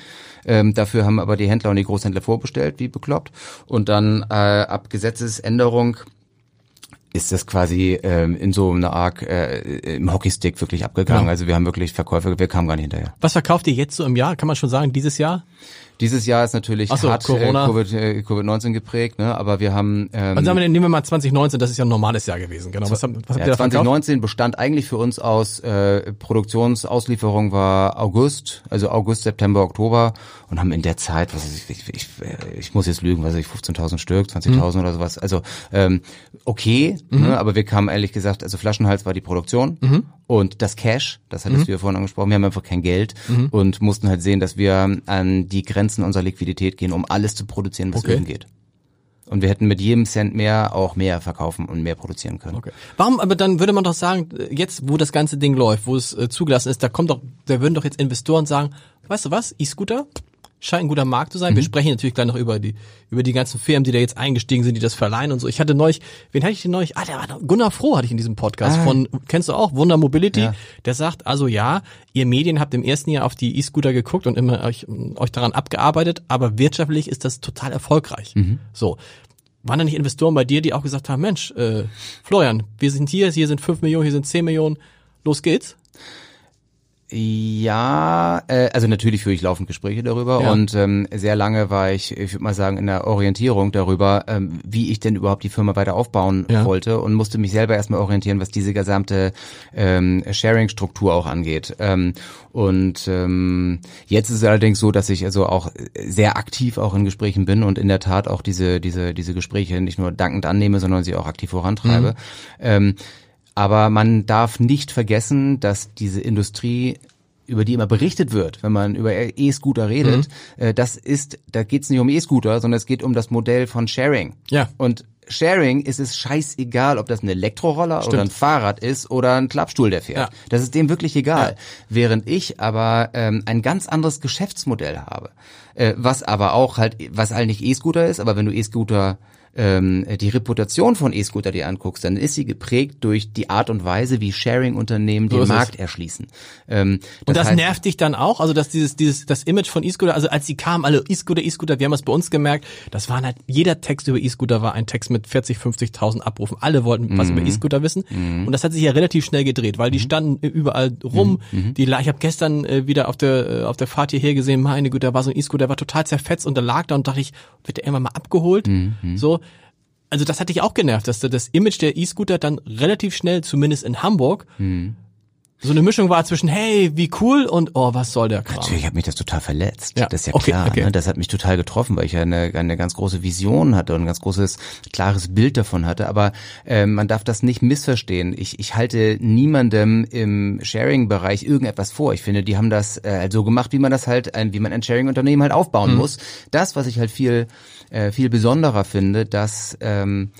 B: Ähm, dafür haben aber die Händler und die Großhändler vorbestellt, wie bekloppt. Und dann äh, ab Gesetzesänderung ist das quasi ähm, in so einer Art äh, im Hockeystick wirklich abgegangen.
A: Genau.
B: Also wir haben wirklich Verkäufe, wir kamen gar nicht hinterher.
A: Was verkauft ihr jetzt so im Jahr? Kann man schon sagen, dieses Jahr?
B: Dieses Jahr ist natürlich
A: Ach so,
B: hart
A: Corona.
B: Äh, Covid, äh, Covid-19 geprägt, ne? aber wir haben ähm,
A: Also sagen wir, nehmen wir mal 2019, das ist ja ein normales Jahr gewesen. Genau. Was, habt- was habt
B: Ja,
A: ihr da verkauft?
B: 2019 bestand eigentlich für uns aus äh, Produktionsauslieferung war August, also August, September, Oktober und haben in der Zeit, was weiß ich, ich, ich, ich muss jetzt lügen, was weiß ich, 15.000 Stück, 20.000 oder sowas. Also ähm, okay, ne, aber wir kamen ehrlich gesagt, also Flaschenhals war die Produktion und das Cash, das hattest du ja vorhin angesprochen, wir haben einfach kein Geld und mussten halt sehen, dass wir an die Grenzen unserer Liquidität gehen, um alles zu produzieren, was
A: Okay.
B: irgend geht. Und wir hätten mit jedem Cent mehr auch mehr verkaufen und mehr produzieren können.
A: Okay. Warum, aber dann würde man doch sagen, jetzt, wo das ganze Ding läuft, wo es äh, zugelassen ist, da kommt doch, da würden doch jetzt Investoren sagen, weißt du was, E-Scooter scheint ein guter Markt zu sein. Wir sprechen natürlich gleich noch über die, über die ganzen Firmen, die da jetzt eingestiegen sind, die das verleihen und so. Ich hatte neulich, wen hatte ich denn neulich? Ah, der war Gunnar Froh hatte ich in diesem Podcast von, kennst du auch, Wunder Mobility.
B: Ja.
A: Der sagt, also ja, ihr Medien habt im ersten Jahr auf die E-Scooter geguckt und immer euch, euch daran abgearbeitet, aber wirtschaftlich ist das total erfolgreich. So waren da nicht Investoren bei dir, die auch gesagt haben, Mensch, äh, Florian, wir sind hier, hier sind fünf Millionen, hier sind zehn Millionen, los geht's?
B: Ja, äh, also natürlich führe ich laufend Gespräche darüber
A: Ja.
B: und ähm, sehr lange war ich, ich würde mal sagen, in der Orientierung darüber, ähm, wie ich denn überhaupt die Firma weiter aufbauen
A: Ja.
B: wollte und musste mich selber erstmal orientieren, was diese gesamte ähm, Sharing-Struktur auch angeht. Ähm, und ähm, jetzt ist es allerdings so, dass ich also auch sehr aktiv auch in Gesprächen bin und in der Tat auch diese diese diese Gespräche nicht nur dankend annehme, sondern sie auch aktiv vorantreibe. Ähm, aber man darf nicht vergessen, dass diese Industrie über die immer berichtet wird, wenn man über E-Scooter redet, äh, das ist, da geht es nicht um E-Scooter, sondern es geht um das Modell von Sharing.
A: Ja.
B: Und Sharing ist es scheißegal, ob das ein Elektroroller oder ein Fahrrad ist oder ein Klappstuhl, der fährt.
A: Ja.
B: Das ist dem wirklich egal. Während ich aber ähm, ein ganz anderes Geschäftsmodell habe, äh, was aber auch halt, was eigentlich E-Scooter ist, aber wenn du E-Scooter ähm, die Reputation von E-Scooter dir anguckst, dann ist sie geprägt durch die Art und Weise, wie Sharing-Unternehmen
A: So
B: den
A: ist es.
B: Markt erschließen. Ähm,
A: Und das,
B: heißt-
A: nervt dich dann auch, also dass dieses, dieses, das Image von E-Scooter, also als sie kamen, alle E-Scooter, E-Scooter, wir haben es bei uns gemerkt, das waren halt, jeder Text über E-Scooter war ein Text mit 40, 50.000 Abrufen. Alle wollten was
B: Mhm.
A: über E-Scooter wissen. Und das hat sich ja relativ schnell gedreht, weil die standen überall rum.
B: Mhm.
A: Die, la- ich habe gestern äh, wieder auf der, äh, auf der Fahrt hierher gesehen, meine Güte, da war so ein E-Scooter, der war total zerfetzt und da lag da und dachte ich, wird der irgendwann mal abgeholt?
B: Mhm.
A: So. Also das hat dich auch genervt, dass da das Image der E-Scooter dann relativ schnell, zumindest in Hamburg, so eine Mischung war zwischen, hey, wie cool und oh, was soll der Kram?
B: Natürlich hat mich das total verletzt.
A: Ja,
B: Das ist ja
A: okay,
B: klar.
A: okay.
B: Ne? Das hat mich total getroffen, weil ich ja eine, eine ganz große Vision hatte und ein ganz großes, klares Bild davon hatte. Aber ähm, man darf das nicht missverstehen. Ich, ich halte niemandem im Sharing-Bereich irgendetwas vor. Ich finde, die haben das äh, halt so gemacht, wie man das halt, ein, wie man ein Sharing-Unternehmen halt aufbauen
A: Mhm.
B: muss. Das, was ich halt viel, äh, viel besonderer finde, dass ähm,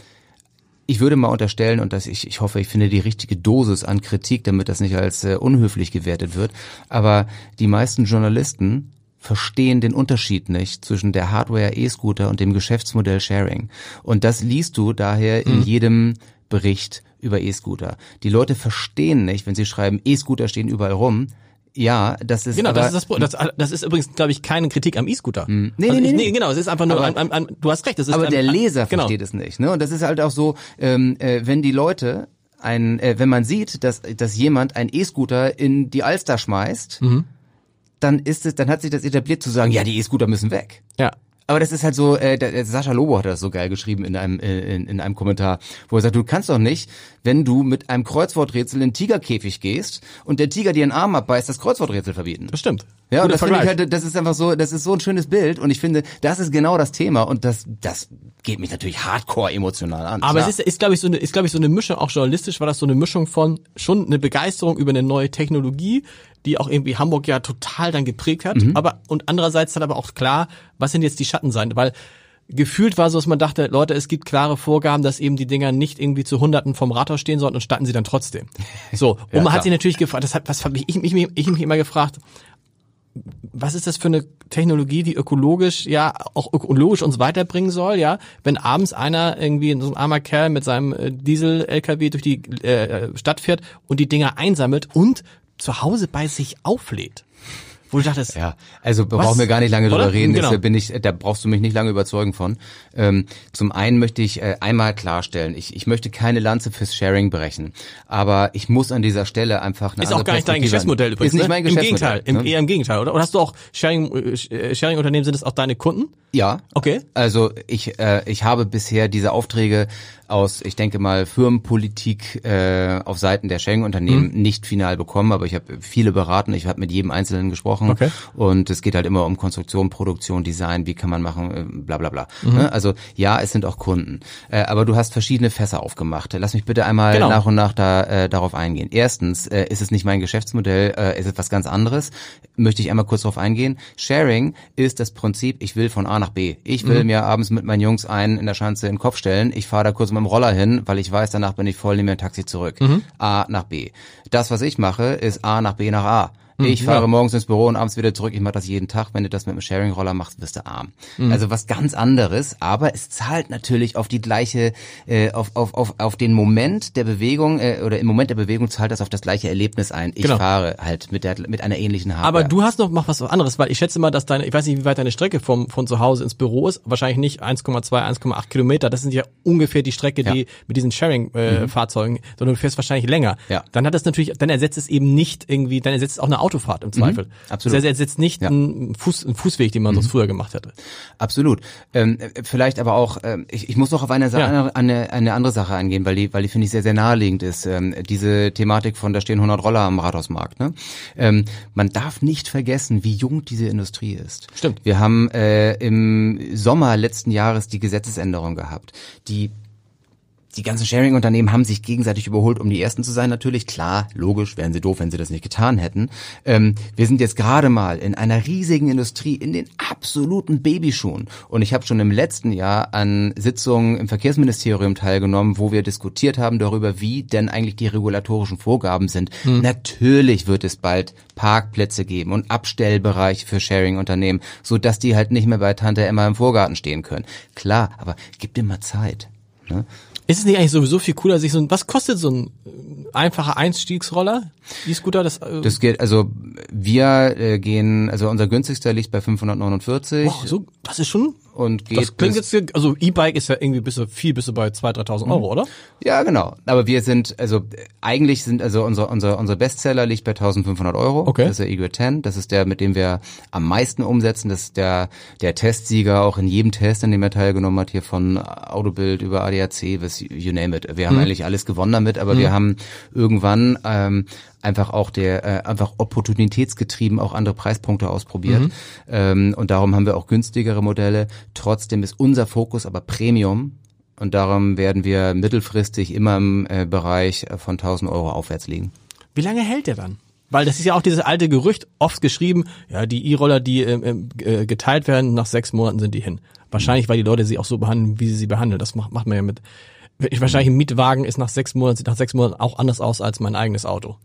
B: ich würde mal unterstellen, und dass ich, ich hoffe, ich finde die richtige Dosis an Kritik, damit das nicht als äh, unhöflich gewertet wird, aber die meisten Journalisten verstehen den Unterschied nicht zwischen der Hardware E-Scooter und dem Geschäftsmodell Sharing. Und das liest du daher
A: Mhm.
B: in jedem Bericht über E-Scooter. Die Leute verstehen nicht, wenn sie schreiben, E-Scooter stehen überall rum. Ja, das ist
A: Genau, das ist das, das, das ist übrigens, glaube ich, keine Kritik am E-Scooter.
B: Nee,
A: also
B: nee,
A: ich,
B: nee, nee.
A: genau, es ist einfach nur,
B: Aber-
A: an, an, an, du hast recht, es ist
B: aber der Leser
A: genau.
B: versteht es nicht. Ne? Und das ist halt auch so, ähm, äh, wenn die Leute ein, äh, wenn man sieht, dass, dass jemand einen E-Scooter in die Alster schmeißt,
A: Mhm.
B: dann ist es, dann hat sich das etabliert zu sagen, ja, die E-Scooter müssen weg.
A: Ja.
B: Aber das ist halt so, äh, der, der Sascha Lobo hat das so geil geschrieben in einem, äh, in, in einem Kommentar, wo er sagt, du kannst doch nicht, wenn du mit einem Kreuzworträtsel in den Tigerkäfig gehst und der Tiger dir einen Arm abbeißt, das Kreuzworträtsel verbieten.
A: Das stimmt.
B: Ja, und das finde ich halt, das ist einfach so, das ist so ein schönes Bild und ich finde, das ist genau das Thema und das, das geht mich natürlich hardcore emotional an.
A: Aber
B: klar.
A: es ist, ist glaube ich, so eine, ist, glaube ich, so eine Mischung, auch journalistisch war das so eine Mischung von schon eine Begeisterung über eine neue Technologie, die auch irgendwie Hamburg ja total dann geprägt hat,
B: Mhm.
A: aber, und andererseits dann aber auch klar, was sind jetzt die Schattenseiten, weil gefühlt war so, dass man dachte, Leute, es gibt klare Vorgaben, dass eben die Dinger nicht irgendwie zu Hunderten vom Rathaus stehen sollten und starten sie dann trotzdem. So, [laughs] und
B: Ja,
A: man hat sich natürlich gefragt, das hat, was hab ich, ich, ich, ich mich immer gefragt, was ist das für eine Technologie, die ökologisch, ja, auch ökologisch uns weiterbringen soll, ja? Wenn abends einer irgendwie, so ein armer Kerl mit seinem äh, Diesel-LKW durch die äh, Stadt fährt und die Dinger einsammelt und zu Hause bei sich auflädt. Wo du dachtest,
B: Ja, also brauchen wir gar nicht lange
A: Oder?
B: drüber reden.
A: Genau.
B: Deshalb bin ich, da brauchst du mich nicht lange überzeugen von. Ähm, zum einen möchte ich äh, einmal klarstellen, ich, ich möchte keine Lanze fürs Sharing brechen, aber ich muss an dieser Stelle einfach eine
A: ist auch gar nicht dein Geschäftsmodell übrigens.
B: Ist nicht
A: ne?
B: mein
A: Im
B: Geschäftsmodell.
A: Gegenteil, im,
B: ne?
A: eher im Gegenteil, oder? Oder hast du auch Sharing, äh, Sharing-Unternehmen, sind es auch deine Kunden?
B: Ja.
A: Okay.
B: Also ich, äh, ich habe bisher diese Aufträge aus, ich denke mal, Firmenpolitik äh, auf Seiten der Sharing-Unternehmen
A: Mhm.
B: nicht final bekommen, aber ich habe viele beraten, ich habe mit jedem Einzelnen gesprochen
A: Okay.
B: und es geht halt immer um Konstruktion, Produktion, Design, wie kann man machen, äh, bla bla bla.
A: Mhm.
B: Ne? Also ja, es sind auch Kunden, äh, aber du hast verschiedene Fässer aufgemacht. Lass mich bitte einmal
A: Genau.
B: nach und nach da äh, darauf eingehen. Erstens äh, ist es nicht mein Geschäftsmodell, äh, ist es was ganz anderes. Möchte ich einmal kurz darauf eingehen. Sharing ist das Prinzip, ich will von A nach B. Ich will
A: Mhm.
B: mir abends mit meinen Jungs einen in der Schanze in den Kopf stellen. Ich fahre da kurz mit dem Roller hin, weil ich weiß, danach bin ich voll, nehme ein Taxi zurück.
A: Mhm.
B: A nach B. Das, was ich mache, ist A nach B nach A. ich fahre
A: ja.
B: morgens ins Büro und abends wieder zurück. Ich mache das jeden Tag. Wenn du das mit einem Sharing-Roller machst, wirst du arm. Also was ganz anderes, aber es zahlt natürlich auf die gleiche, äh, auf, auf, auf, auf den Moment der Bewegung äh, oder im Moment der Bewegung zahlt das auf das gleiche Erlebnis ein. Ich
A: Genau.
B: fahre halt mit, der, mit einer ähnlichen Hardware.
A: Aber du hast noch mach was anderes, weil ich schätze mal, dass deine, ich weiß nicht, wie weit deine Strecke vom, von zu Hause ins Büro ist, wahrscheinlich nicht 1,2, 1,8 Kilometer. Das sind ja ungefähr die Strecke,
B: Ja. Mhm.
A: die mit diesen Sharing-Fahrzeugen, sondern du fährst wahrscheinlich länger.
B: Ja.
A: Dann hat das natürlich, dann ersetzt es eben nicht irgendwie, dann ersetzt es auch eine Autofahrt im Zweifel.
B: Mhm. absolut.
A: Das ersetzt nicht
B: Ja. Mhm.
A: einen, Fuß, einen Fußweg, den man sonst früher gemacht hätte.
B: Absolut. Ähm, äh, vielleicht aber auch, ähm, ich, ich muss noch auf eine, Sa
A: Ja.
B: eine, eine andere Sache eingehen, weil die, weil die finde ich sehr, sehr naheliegend ist. Ähm, diese Thematik von, da stehen 100 Roller am Rathausmarkt. Ne? Ähm, man darf nicht vergessen, wie jung diese Industrie ist.
A: Stimmt.
B: Wir haben äh, im Sommer letzten Jahres die Gesetzesänderung gehabt, die die ganzen Sharing-Unternehmen haben sich gegenseitig überholt, um die Ersten zu sein. Natürlich, klar, logisch, wären sie doof, wenn sie das nicht getan hätten. Ähm, wir sind jetzt gerade mal in einer riesigen Industrie, in den absoluten Babyschuhen. Und ich habe schon im letzten Jahr an Sitzungen im Verkehrsministerium teilgenommen, wo wir diskutiert haben darüber, wie denn eigentlich die regulatorischen Vorgaben sind. Natürlich wird es bald Parkplätze geben und Abstellbereiche für Sharing-Unternehmen, so dass die halt nicht mehr bei Tante Emma im Vorgarten stehen können. Klar, aber gib dir mal Zeit. Ne?
A: Ist es nicht eigentlich sowieso viel cooler, sich so ein, was kostet so ein äh, einfacher Einstiegsroller? E-Scooter, das, äh,
B: Das geht, also wir äh, gehen, also unser günstigster liegt bei 549
A: boah, so, das ist schon,
B: und geht
A: das klingt jetzt, also E-Bike ist ja irgendwie bis, viel bis bei 2.000, 3.000
B: Mhm.
A: Euro, oder?
B: ja genau. Aber wir sind, also eigentlich sind, also unser unser unser Bestseller liegt bei 1500 Euro.
A: Okay.
B: Das ist der Eagle 10. Das ist der, mit dem wir am meisten umsetzen. Das ist der der Testsieger auch in jedem Test, an dem er teilgenommen hat, hier von Autobild über ADAC bis you name it. Wir haben
A: Mhm.
B: eigentlich alles gewonnen damit, aber wir haben irgendwann ähm, einfach auch der äh, einfach opportunitätsgetrieben auch andere Preispunkte ausprobiert
A: Mhm.
B: ähm, und darum haben wir auch günstigere Modelle. Trotzdem ist unser Fokus aber Premium und darum werden wir mittelfristig immer im äh, Bereich von 1000 Euro aufwärts liegen.
A: Wie lange hält der dann? Weil das ist ja auch dieses alte Gerücht, oft geschrieben, ja, die E-Roller, die ähm, äh, geteilt werden, nach sechs Monaten sind die hin. Wahrscheinlich, weil die Leute sie auch so behandeln, wie sie sie behandeln. Das macht, macht man ja mit. Wahrscheinlich ein Mietwagen ist nach sechs Monaten, sieht nach sechs Monaten auch anders aus als mein eigenes Auto.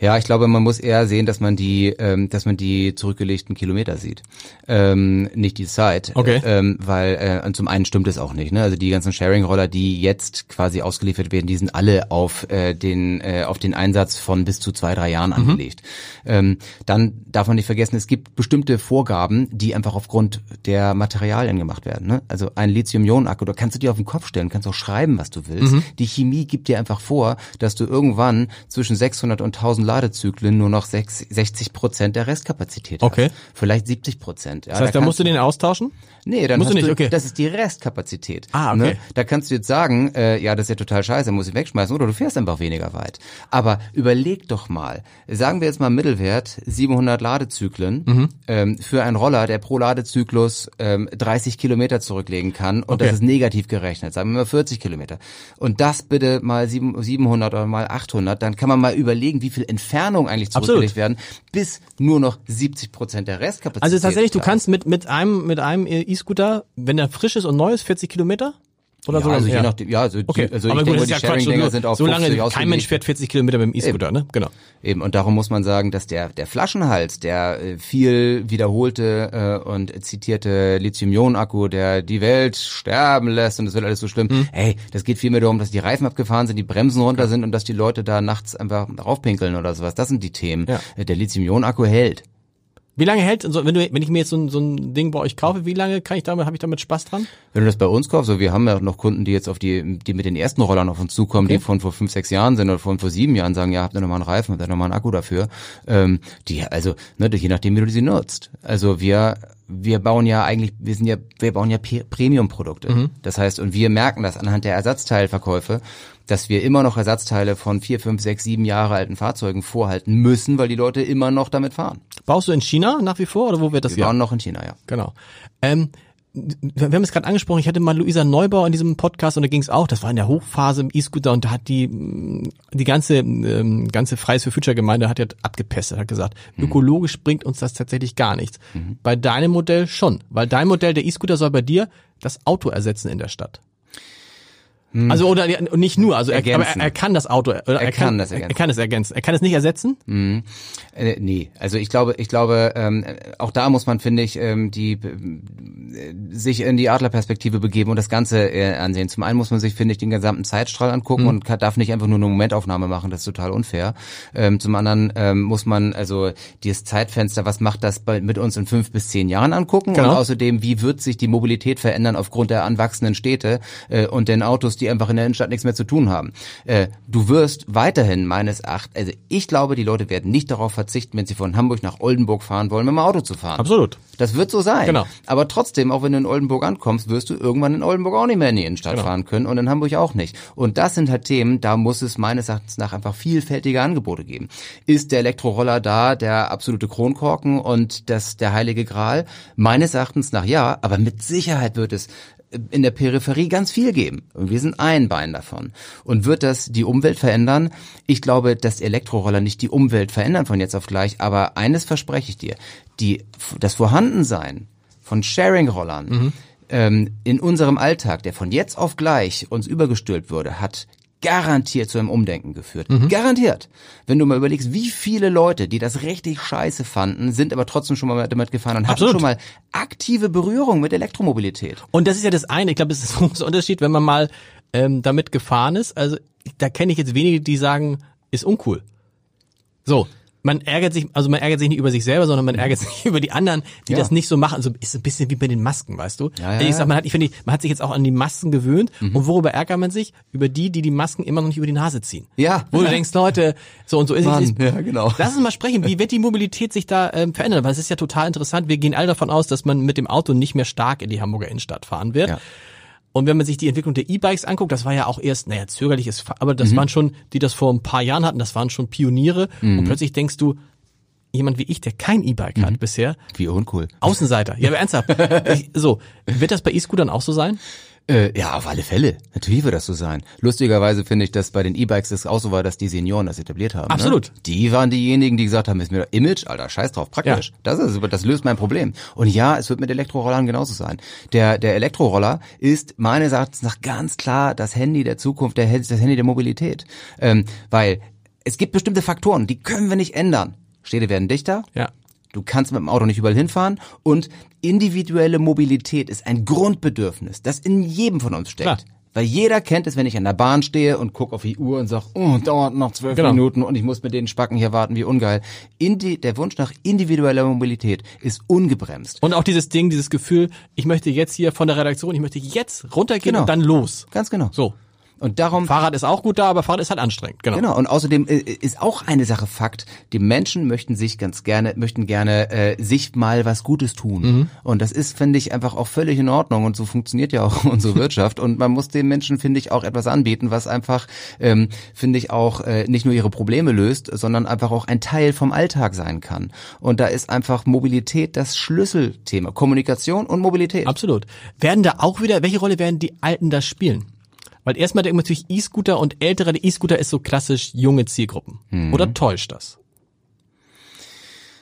B: Ja, ich glaube, man muss eher sehen, dass man die, ähm, dass man die zurückgelegten Kilometer sieht, ähm, nicht die Zeit.
A: Okay.
B: Ähm, weil äh, und zum einen stimmt es auch nicht. Ne? Also die ganzen Sharing-Roller, die jetzt quasi ausgeliefert werden, die sind alle auf äh, den äh, auf den Einsatz von bis zu zwei drei Jahren angelegt. Ähm, dann darf man nicht vergessen, es gibt bestimmte Vorgaben, die einfach aufgrund der Materialien gemacht werden. Ne? Also ein Lithium-Ionen-Akku, da kannst du dir auf den Kopf stellen, kannst auch schreiben, was du willst. Die Chemie gibt dir einfach vor, dass du irgendwann zwischen 600 und 1000 Ladezyklen nur noch 6, 60 Prozent der Restkapazität
A: Okay.
B: hast. Vielleicht 70 Prozent. Ja,
A: Das heißt, da musst du den austauschen?
B: Nee, dann
A: Musst
B: hast
A: du nicht,
B: du,
A: okay.
B: das ist die Restkapazität.
A: Ah, okay.
B: Ne? Da kannst du jetzt sagen, äh, ja, das ist ja total scheiße, muss ich wegschmeißen, oder du fährst einfach weniger weit. Aber überleg doch mal, sagen wir jetzt mal Mittelwert 700 Ladezyklen
A: Mhm.
B: ähm, für einen Roller, der pro Ladezyklus ähm, 30 Kilometer zurücklegen kann und
A: Okay.
B: das ist negativ gerechnet, sagen wir mal 40 Kilometer. Und das bitte mal sieben- 700 oder mal 800, dann kann man mal überlegen, wie viel Entfernung eigentlich
A: Absolut.
B: zurückgelegt werden, bis nur noch 70 Prozent der Restkapazität.
A: Also tatsächlich, du kannst mit, mit einem, mit einem E-Scooter, wenn der frisch ist und neu ist, 40 Kilometer? Oder
B: ja,
A: so?
B: also je nachdem, ja, also,
A: Okay,
B: die, also
A: aber
B: ich
A: gut,
B: denke,
A: das
B: die
A: ist ja.
B: Sharing-Dinger
A: So,
B: sind auf
A: so lange,
B: 50
A: kein
B: ausgelegt.
A: Mensch fährt 40 Kilometer mit dem E-Scooter, ne? Genau.
B: Eben, und darum muss man sagen, dass der, der Flaschenhals, der äh, viel wiederholte äh, und zitierte Lithium-Ionen-Akku, der die Welt sterben lässt und es wird alles so schlimm.
A: Hm.
B: Hey, das geht vielmehr darum, dass die Reifen abgefahren sind, die Bremsen runter sind und dass die Leute da nachts einfach raufpinkeln oder sowas. Das sind die Themen.
A: Ja.
B: Äh, Der Lithium-Ionen-Akku hält.
A: Wie lange hält, so, wenn du, wenn ich mir jetzt so ein, so ein Ding bei euch kaufe, wie lange kann ich damit, habe ich damit Spaß dran?
B: Wenn du das bei uns kaufst, so wir haben ja noch Kunden, die jetzt auf die, die mit den ersten Rollern auf uns zukommen,
A: Okay.
B: die von vor fünf, sechs Jahren sind oder von vor sieben Jahren sagen, ja, habt ihr noch mal einen Reifen, habt ihr noch mal einen Akku dafür. Ähm, die, also, ne, je nachdem, wie du sie nutzt. Also wir, wir bauen ja eigentlich, wir sind ja, wir bauen ja Premium-Produkte. Das heißt, und wir merken das anhand der Ersatzteilverkäufe, dass wir immer noch Ersatzteile von vier, fünf, sechs, sieben Jahre alten Fahrzeugen vorhalten müssen, weil die Leute immer noch damit fahren.
A: Baust du in China nach wie vor oder wo wird das
B: Wir
A: ja?
B: bauen noch in China, ja.
A: Genau. Ähm, wir haben es gerade angesprochen, ich hatte mal Luisa Neubauer in diesem Podcast und da ging es auch, das war in der Hochphase im E-Scooter und da hat die mh, die ganze ähm, ganze Fridays for Future Gemeinde hat ja abgepestet, hat gesagt, ökologisch bringt uns das tatsächlich gar nichts. Bei deinem Modell schon, weil dein Modell der E-Scooter soll bei dir das Auto ersetzen in der Stadt. Also oder nicht nur, also er, aber er, er kann das Auto, oder er,
B: kann das
A: er,
B: ergänzen.
A: er kann es ergänzen. Er kann es nicht ersetzen.
B: Äh, nee, also ich glaube, ich glaube, ähm, auch da muss man, finde ich, ähm, die sich in die Adlerperspektive begeben und das Ganze äh, ansehen. Zum einen muss man sich, finde ich, den gesamten Zeitstrahl angucken und kann, darf nicht einfach nur eine Momentaufnahme machen, das ist total unfair. Ähm, zum anderen ähm, muss man also dieses Zeitfenster, was macht das bei, mit uns in fünf bis zehn Jahren angucken
A: Genau.
B: und außerdem, wie wird sich die Mobilität verändern aufgrund der anwachsenden Städte äh, und den Autos, die einfach in der Innenstadt nichts mehr zu tun haben. Äh, du wirst weiterhin meines Erachtens, also ich glaube, die Leute werden nicht darauf verzichten, wenn sie von Hamburg nach Oldenburg fahren wollen, mit dem Auto zu fahren.
A: Absolut.
B: Das wird so sein.
A: Genau.
B: Aber trotzdem, auch wenn du in Oldenburg ankommst, wirst du irgendwann in Oldenburg auch nicht mehr in die Innenstadt
A: Genau.
B: fahren können und in Hamburg auch nicht. Und das sind halt Themen, da muss es meines Erachtens nach einfach vielfältige Angebote geben. Ist der Elektroroller da der absolute Kronkorken und das der heilige Gral? Meines Erachtens nach ja, aber mit Sicherheit wird es in der Peripherie ganz viel geben. Und wir sind ein Bein davon. Und wird das die Umwelt verändern? Ich glaube, dass Elektroroller nicht die Umwelt verändern von jetzt auf gleich, aber eines verspreche ich dir. Die, das Vorhandensein von Sharing-Rollern ähm, in unserem Alltag, der von jetzt auf gleich uns übergestülpt würde, hat garantiert zu einem Umdenken geführt. Garantiert. Wenn du mal überlegst, wie viele Leute, die das richtig scheiße fanden, sind aber trotzdem schon mal damit gefahren und hatten
A: Absolut.
B: schon mal aktive Berührung mit Elektromobilität.
A: Und das ist ja das eine. Ich glaube, es ist ein [laughs] großer Unterschied, wenn man mal ähm, damit gefahren ist. Also da kenne ich jetzt wenige, die sagen, ist uncool. So, man ärgert sich, also man ärgert sich nicht über sich selber, sondern man ärgert sich [laughs] über die anderen, die
B: Ja.
A: das nicht so machen. Also ist ein bisschen wie bei den Masken, weißt du?
B: Ja, ja,
A: ich
B: ja.
A: sag, man hat, ich finde, man hat sich jetzt auch an die Masken gewöhnt. Und worüber ärgert man sich? Über die, die die Masken immer noch nicht über die Nase ziehen.
B: Ja.
A: Wo du denkst, Leute, so und so ist es.
B: ja, genau.
A: Lass uns mal sprechen, wie wird die Mobilität sich da ähm, verändern? Weil es ist ja total interessant. Wir gehen alle davon aus, dass man mit dem Auto nicht mehr stark in die Hamburger Innenstadt fahren wird. Und wenn man sich die Entwicklung der E-Bikes anguckt, das war ja auch erst, naja, zögerliches, aber
B: Mhm.
A: das waren schon, die das vor ein paar Jahren hatten, das waren schon Pioniere. Und plötzlich denkst du, jemand wie ich, der kein E-Bike
B: Mhm.
A: hat bisher,
B: Wie uncool.
A: Außenseiter. Ja, aber ernsthaft. [laughs] ich, so, wird das bei E-Scootern auch so sein?
B: Äh, ja, auf alle Fälle. Natürlich wird das so sein. Lustigerweise finde ich, dass bei den E-Bikes es auch so war, dass die Senioren das etabliert haben.
A: Absolut.
B: Ne? Die waren diejenigen, die gesagt haben, ist mir Image, Alter, scheiß drauf, praktisch.
A: Ja.
B: Das ist, das löst mein Problem. Und ja, es wird mit Elektrorollern genauso sein. Der, der Elektroroller ist meines Erachtens nach ganz klar das Handy der Zukunft, der, das Handy der Mobilität. Ähm, weil es gibt bestimmte Faktoren, die können wir nicht ändern. Städte werden dichter,
A: Ja.
B: Du kannst mit dem Auto nicht überall hinfahren und individuelle Mobilität ist ein Grundbedürfnis, das in jedem von uns steckt.
A: Klar.
B: Weil jeder kennt es, wenn ich an der Bahn stehe und gucke auf die Uhr und sag, oh, dauert noch zwölf
A: Genau.
B: Minuten und ich muss mit den Spacken hier warten, wie ungeil. Indi der Wunsch nach individueller Mobilität ist ungebremst.
A: Und auch dieses Ding, dieses Gefühl, ich möchte jetzt hier von der Redaktion, ich möchte jetzt runtergehen
B: Genau.
A: und dann los.
B: Ganz genau.
A: So.
B: Und darum
A: Fahrrad ist auch gut da, aber Fahrrad ist halt anstrengend. Genau.
B: Genau, und außerdem äh, ist auch eine Sache Fakt, die Menschen möchten sich ganz gerne, möchten gerne äh, sich mal was Gutes tun.
A: Mhm.
B: Und das ist, finde ich, einfach auch völlig in Ordnung und so funktioniert ja auch [laughs] unsere Wirtschaft. Und man muss den Menschen, finde ich, auch etwas anbieten, was einfach, ähm, finde ich, auch äh, nicht nur ihre Probleme löst, sondern einfach auch ein Teil vom Alltag sein kann. Und da ist einfach Mobilität das Schlüsselthema. Kommunikation und Mobilität.
A: Absolut. Werden da auch wieder, welche Rolle werden die Alten da spielen? Weil erstmal denkt man natürlich E-Scooter und ältere, der E-Scooter ist so klassisch junge Zielgruppen.
B: Mhm.
A: Oder täuscht das?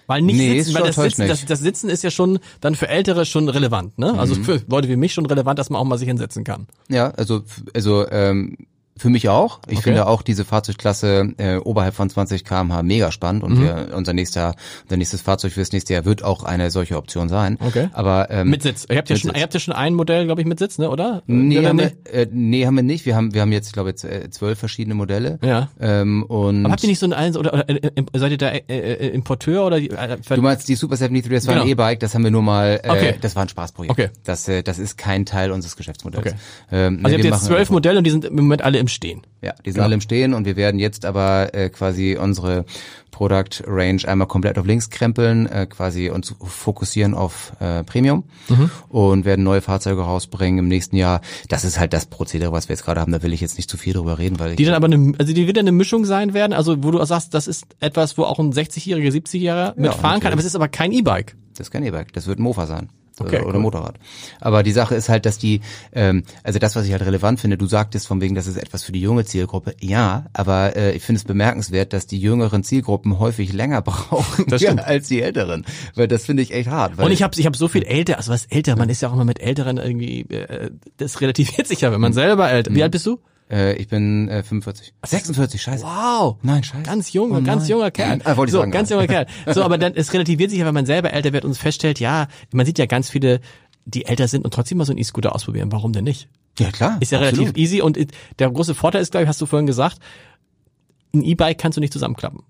A: Weil nicht
B: Nee,
A: sitzen, weil das Sitzen, das, das Sitzen ist ja schon dann für Ältere schon relevant, ne? Also
B: Mhm.
A: für Leute wie mich schon relevant, dass man auch mal sich hinsetzen kann.
B: Ja, also also ähm, für mich auch. Ich
A: Okay.
B: finde auch diese Fahrzeugklasse äh, oberhalb von 20 km/h mega spannend
A: Mhm.
B: und wir, unser nächster unser nächstes Fahrzeug fürs nächste Jahr wird auch eine solche Option sein.
A: Okay.
B: Aber ähm,
A: Mit Sitz. Ihr habt ja schon,
B: Sitz.
A: ihr habt ja schon ein Modell, glaube ich, mit Sitz, ne, oder?
B: Nee,
A: Oder
B: haben
A: nee?
B: wir, äh, nee, haben wir nicht. Wir haben wir haben jetzt ich glaube jetzt äh, zwölf verschiedene Modelle.
A: Ja.
B: Ähm, und
A: Aber habt ihr nicht so ein eins oder, oder äh, äh, seid ihr da äh, äh, Importeur oder äh,
B: Du meinst die Super 73, das war ein
A: Genau.
B: E-Bike, das haben wir nur mal, äh,
A: Okay.
B: das war ein Spaßprojekt.
A: Okay.
B: Das, äh, das ist kein Teil unseres Geschäftsmodells.
A: Okay.
B: Ähm,
A: Also
B: nee,
A: ihr habt jetzt zwölf Modelle und die sind im Moment alle im Stehen.
B: Ja, die sind alle im Stehen und wir werden jetzt aber äh, quasi unsere Product Range einmal komplett auf links krempeln, äh, quasi uns fokussieren auf äh, Premium
A: Mhm.
B: und werden neue Fahrzeuge rausbringen im nächsten Jahr. Das ist halt das Prozedere, was wir jetzt gerade haben. Da will ich jetzt nicht zu viel drüber reden, weil ich
A: Die dann aber eine, also die wird dann eine Mischung sein werden, also wo du sagst, das ist etwas, wo auch ein 60-Jähriger, 70-Jähriger mitfahren kann,
B: natürlich.
A: aber es ist aber kein E-Bike.
B: das ist kein E-Bike, das wird ein Mofa sein.
A: Okay,
B: äh, oder
A: cool.
B: Motorrad. Aber die Sache ist halt, dass die, ähm, also das, was ich halt relevant finde, du sagtest von wegen, das ist etwas für die junge Zielgruppe. Ja, aber äh, ich finde es bemerkenswert, dass die jüngeren Zielgruppen häufig länger [laughs] brauchen als die älteren. Weil das finde ich echt hart.
A: Und ich habe ich hab so viel älter, also was älter, man ist ja auch immer mit Älteren irgendwie, äh, das relativiert sich ja, wenn man selber älter. Wie alt bist du?
B: Äh, ich bin äh, 45. 46, scheiße.
A: Wow.
B: Nein, scheiße.
A: Ganz jung,
B: Oh
A: ganz junger Kerl.
B: Ah, wollte ich
A: so,
B: sagen,
A: ganz
B: ja.
A: junger Kerl. [laughs] So, aber dann, es relativiert sich ja, wenn man selber älter wird und feststellt, ja, man sieht ja ganz viele, die älter sind und trotzdem mal so einen E-Scooter ausprobieren. Warum denn nicht?
B: Ja, klar.
A: Ist ja
B: absolut.
A: relativ easy und der große Vorteil ist, glaube ich, hast du vorhin gesagt, ein E-Bike kannst du nicht zusammenklappen.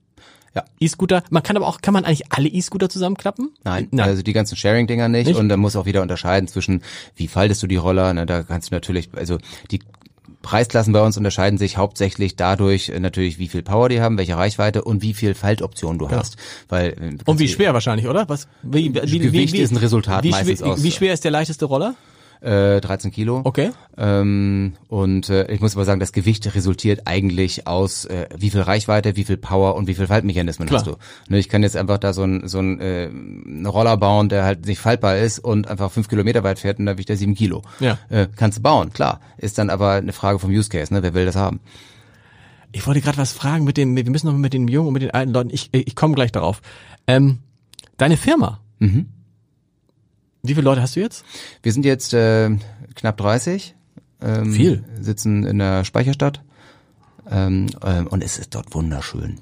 B: Ja.
A: E-Scooter, man kann aber auch, kann man eigentlich alle E-Scooter zusammenklappen?
B: Nein,
A: Nein.
B: also die ganzen Sharing-Dinger nicht.
A: Nicht?
B: Und da muss auch wieder unterscheiden zwischen, wie faltest du die Roller, ne, da kannst du natürlich, also die Preisklassen bei uns unterscheiden sich hauptsächlich dadurch äh, natürlich, wie viel Power die haben, welche Reichweite und wie viel Faltoptionen du hast. Weil, äh,
A: Und wie schwer wahrscheinlich, oder? Was, wie, wie,
B: Gewicht
A: wie, wie,
B: ist ein Resultat
A: wie
B: meistens
A: schwer,
B: aus-
A: Wie schwer ist der leichteste Roller?
B: Äh, 13 Kilo.
A: Okay.
B: Ähm, und äh, ich muss aber sagen, das Gewicht resultiert eigentlich aus, äh, wie viel Reichweite, wie viel Power und wie viel Faltmechanismen
A: Klar.
B: hast du. Ne, ich kann jetzt einfach da so ein so ein äh, einen Roller bauen, der halt nicht faltbar ist und einfach fünf Kilometer weit fährt und da wiegt er sieben Kilo.
A: Ja.
B: Äh, kannst du bauen, klar. Ist dann aber eine Frage vom Use Case, ne? Wer will das haben?
A: Ich wollte gerade was fragen mit dem, wir müssen noch mit den jungen und mit den alten Leuten, ich, ich komme gleich darauf. Ähm, deine Firma.
B: Mhm.
A: Wie viele Leute hast du jetzt?
B: Wir sind jetzt äh, knapp 30. Ähm,
A: Viel.
B: Sitzen in der Speicherstadt. Ähm, ähm, und es ist dort wunderschön.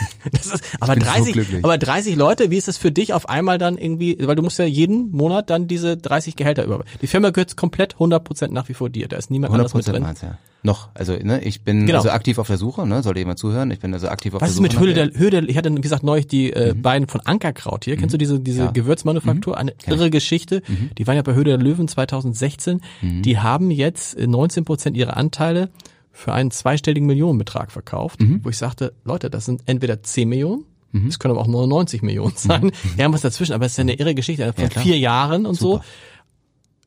B: [laughs]
A: Das ist, aber
B: bin so
A: 30,
B: glücklich.
A: aber 30 Leute, wie ist das für dich auf einmal dann irgendwie, weil du musst ja jeden Monat dann diese 30 Gehälter über. Die Firma gehört komplett 100% nach wie vor dir. Da ist niemand
B: 100
A: anders mit
B: Prozent
A: drin.
B: meins, ja. Noch, also ne, ich bin
A: Genau.
B: also aktiv auf der Suche, ne, sollte jemand zuhören, ich bin also aktiv auf
A: Was ist
B: der
A: mit
B: Suche.
A: Höhle
B: nach
A: der, Höhle, der- ich hatte, wie gesagt, neulich die äh, beiden von Ankerkraut hier. Kennst du diese, diese
B: Mhm. Ja. Mhm.
A: Gewürzmanufaktur? Eine irre Geschichte. Die waren ja bei Höhle der Löwen 2016.
B: Mhm.
A: Die haben jetzt äh, 19 Prozent ihrer Anteile für einen zweistelligen Millionenbetrag verkauft,
B: Mhm.
A: wo ich sagte, Leute, das sind entweder 10 Millionen, es können aber auch 99 Millionen sein. Wir haben was dazwischen, aber es ist ja eine irre Geschichte von
B: Mhm. Ja,
A: vier Jahren und
B: Super.
A: so.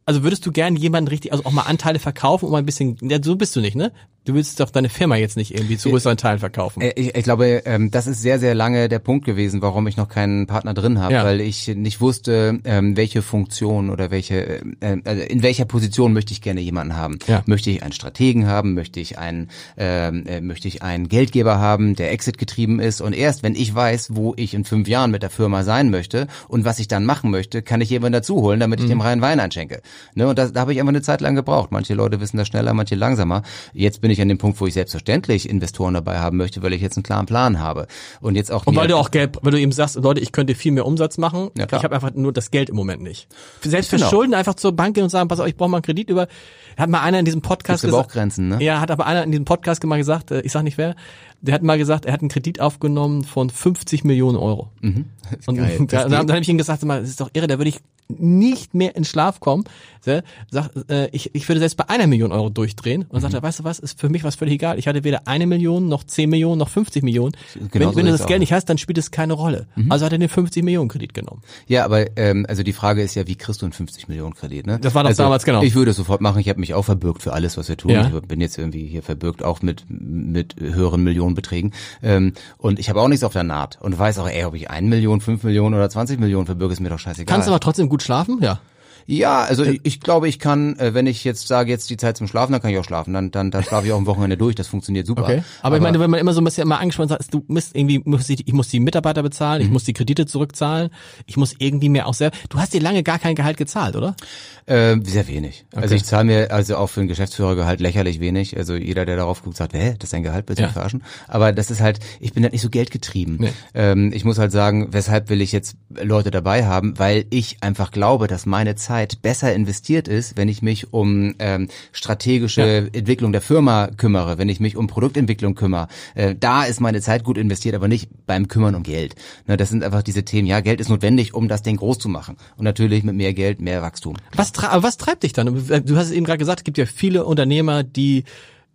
A: Also würdest du gern jemanden richtig, also auch mal Anteile verkaufen, um ein bisschen, ja, so bist du nicht, ne? Du willst doch deine Firma jetzt nicht irgendwie zu größeren Teilen verkaufen.
B: Äh, Ich, ich glaube, ähm, das ist sehr, sehr lange der Punkt gewesen, warum ich noch keinen Partner drin habe,
A: Ja.
B: weil ich nicht wusste, ähm, welche Funktion oder welche, äh, äh, in welcher Position möchte ich gerne jemanden haben.
A: Ja.
B: Möchte ich einen Strategen haben? Möchte ich einen, ähm, äh, möchte ich einen Geldgeber haben, der Exit getrieben ist? Und erst wenn ich weiß, wo ich in fünf Jahren mit der Firma sein möchte und was ich dann machen möchte, kann ich jemanden dazu holen, damit ich dem reinen Wein einschenke. Ne? Und das, da habe ich einfach eine Zeit lang gebraucht. Manche Leute wissen das schneller, manche langsamer. Jetzt bin ich an dem Punkt, wo ich selbstverständlich Investoren dabei haben möchte, weil ich jetzt einen klaren Plan habe. Und jetzt auch
A: Und weil du auch Geld, weil du eben sagst, Leute, ich könnte viel mehr Umsatz machen,
B: Ja, klar.
A: ich habe einfach nur das Geld im Moment nicht. Selbst
B: Genau.
A: verschulden, einfach zur Bank gehen und sagen, pass auf, ich brauche mal einen Kredit über. Hat mal einer in diesem Podcast
B: aber auch
A: gesagt,
B: Grenzen, ne?
A: ja, hat aber einer in diesem Podcast mal gesagt, äh, ich sag nicht wer, der hat mal gesagt, er hat einen Kredit aufgenommen von 50 Millionen Euro. [laughs] Und
B: geil.
A: da, dann habe ich ihm gesagt, das ist doch irre, da würde ich nicht mehr in Schlaf kommen. Sag, äh, ich, ich würde selbst bei einer Million Euro durchdrehen. Und dann sagt er, weißt du was, ist für mich was völlig egal. Ich hatte weder eine Million, noch 10 Millionen, noch 50 Millionen.
B: Genau
A: wenn
B: so
A: wenn du das
B: auch.
A: Geld nicht hast, dann spielt es keine Rolle. Also hat er den 50 Millionen Kredit genommen.
B: Ja, aber ähm, also die Frage ist ja, wie kriegst du einen 50 Millionen Kredit? Ne?
A: Das war doch
B: also,
A: damals, genau.
B: Ich würde es sofort machen. Ich habe mich auch verbürgt für alles, was wir tun.
A: Ja.
B: Ich bin jetzt irgendwie hier verbürgt auch mit mit höheren Millionenbeträgen. Ähm, und ich habe auch nichts auf der Naht und weiß auch, ey, ob ich 1 Million, 5 Millionen oder 20 Millionen verbürge, ist mir doch scheißegal.
A: Kannst du aber trotzdem gut schlafen? Ja.
B: Ja, also ich, ich glaube, ich kann, äh, wenn ich jetzt sage, jetzt die Zeit zum Schlafen, dann kann ich auch schlafen. Dann, dann, dann schlafe ich auch am Wochenende durch. Das funktioniert super.
A: Okay. Aber, ich meine, wenn man immer so ein bisschen immer angespannt sagt, du musst irgendwie, muss ich, ich muss die Mitarbeiter bezahlen,
B: Mhm.
A: ich muss die Kredite zurückzahlen, ich muss irgendwie mehr auch selber. Du hast dir lange gar kein Gehalt gezahlt, oder?
B: Äh, sehr wenig. Also
A: Okay.
B: ich zahle mir also auch für einen Geschäftsführergehalt lächerlich wenig. Also jeder, der darauf guckt, sagt, hä, das ist dein Gehalt, du
A: Ja.
B: verarschen? Aber das ist halt, ich bin halt nicht so geldgetrieben.
A: Nee.
B: Ähm, ich muss halt sagen, weshalb will ich jetzt Leute dabei haben? Weil ich einfach glaube, dass meine Zeit besser investiert ist, wenn ich mich um ähm, strategische Entwicklung der Firma kümmere, wenn ich mich um Produktentwicklung kümmere. Äh, da ist meine Zeit gut investiert, aber nicht beim Kümmern um Geld. Ne, das sind einfach diese Themen. Ja, Geld ist notwendig, um das Ding groß zu machen. Und natürlich mit mehr Geld mehr Wachstum.
A: Was, was treibt dich dann? Du hast es eben gerade gesagt, es gibt ja viele Unternehmer, die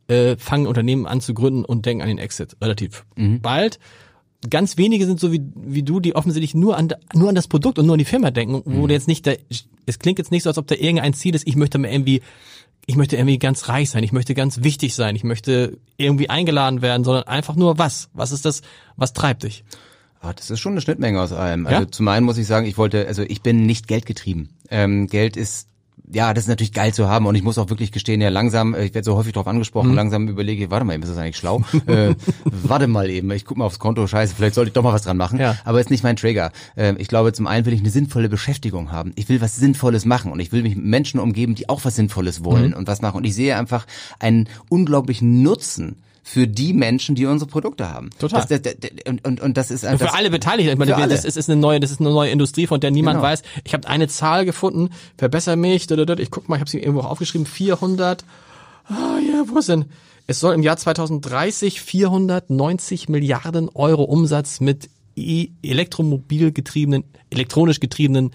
A: äh, fangen Unternehmen an zu gründen und denken an den Exit relativ
B: Mhm.
A: bald. Ganz wenige sind so wie, wie du, die offensichtlich nur an, nur an das Produkt und nur an die Firma denken, wo
B: Mhm.
A: du jetzt nicht, da, es klingt jetzt nicht so, als ob da irgendein Ziel ist, ich möchte mal irgendwie, ich möchte irgendwie ganz reich sein, ich möchte ganz wichtig sein, ich möchte irgendwie eingeladen werden, sondern einfach nur was? Was ist das, was treibt dich?
B: Ah, das ist schon eine Schnittmenge aus allem. Also
A: Ja?
B: zum einen muss ich sagen, ich wollte, also ich bin nicht geldgetrieben. Ähm, Geld ist ja, das ist natürlich geil zu haben und ich muss auch wirklich gestehen, ja langsam, äh, ich werde so häufig darauf angesprochen, langsam überlege ich, warte mal, eben ist das eigentlich schlau? [laughs] äh, warte mal eben, ich guck mal aufs Konto, scheiße, vielleicht sollte ich doch mal was dran machen,
A: Ja.
B: aber ist nicht mein Trigger. Ähm, ich glaube, zum einen will ich eine sinnvolle Beschäftigung haben. Ich will was Sinnvolles machen und ich will mich mit Menschen umgeben, die auch was Sinnvolles wollen und was machen und ich sehe einfach einen unglaublichen Nutzen für die Menschen, die unsere Produkte haben.
A: Total.
B: Das, das, das, und, und, und das ist
A: Für
B: das,
A: alle Beteiligten. Ich meine,
B: Für alle.
A: das ist, ist eine neue, das ist eine neue Industrie, von der niemand
B: Genau.
A: weiß. Ich habe eine Zahl gefunden. Verbessere mich. Ich guck mal, ich habe sie irgendwo aufgeschrieben. 400. Ah ja, wo ist denn? Es soll im Jahr 2030 490 Milliarden Euro Umsatz mit e elektromobil getriebenen, elektronisch getriebenen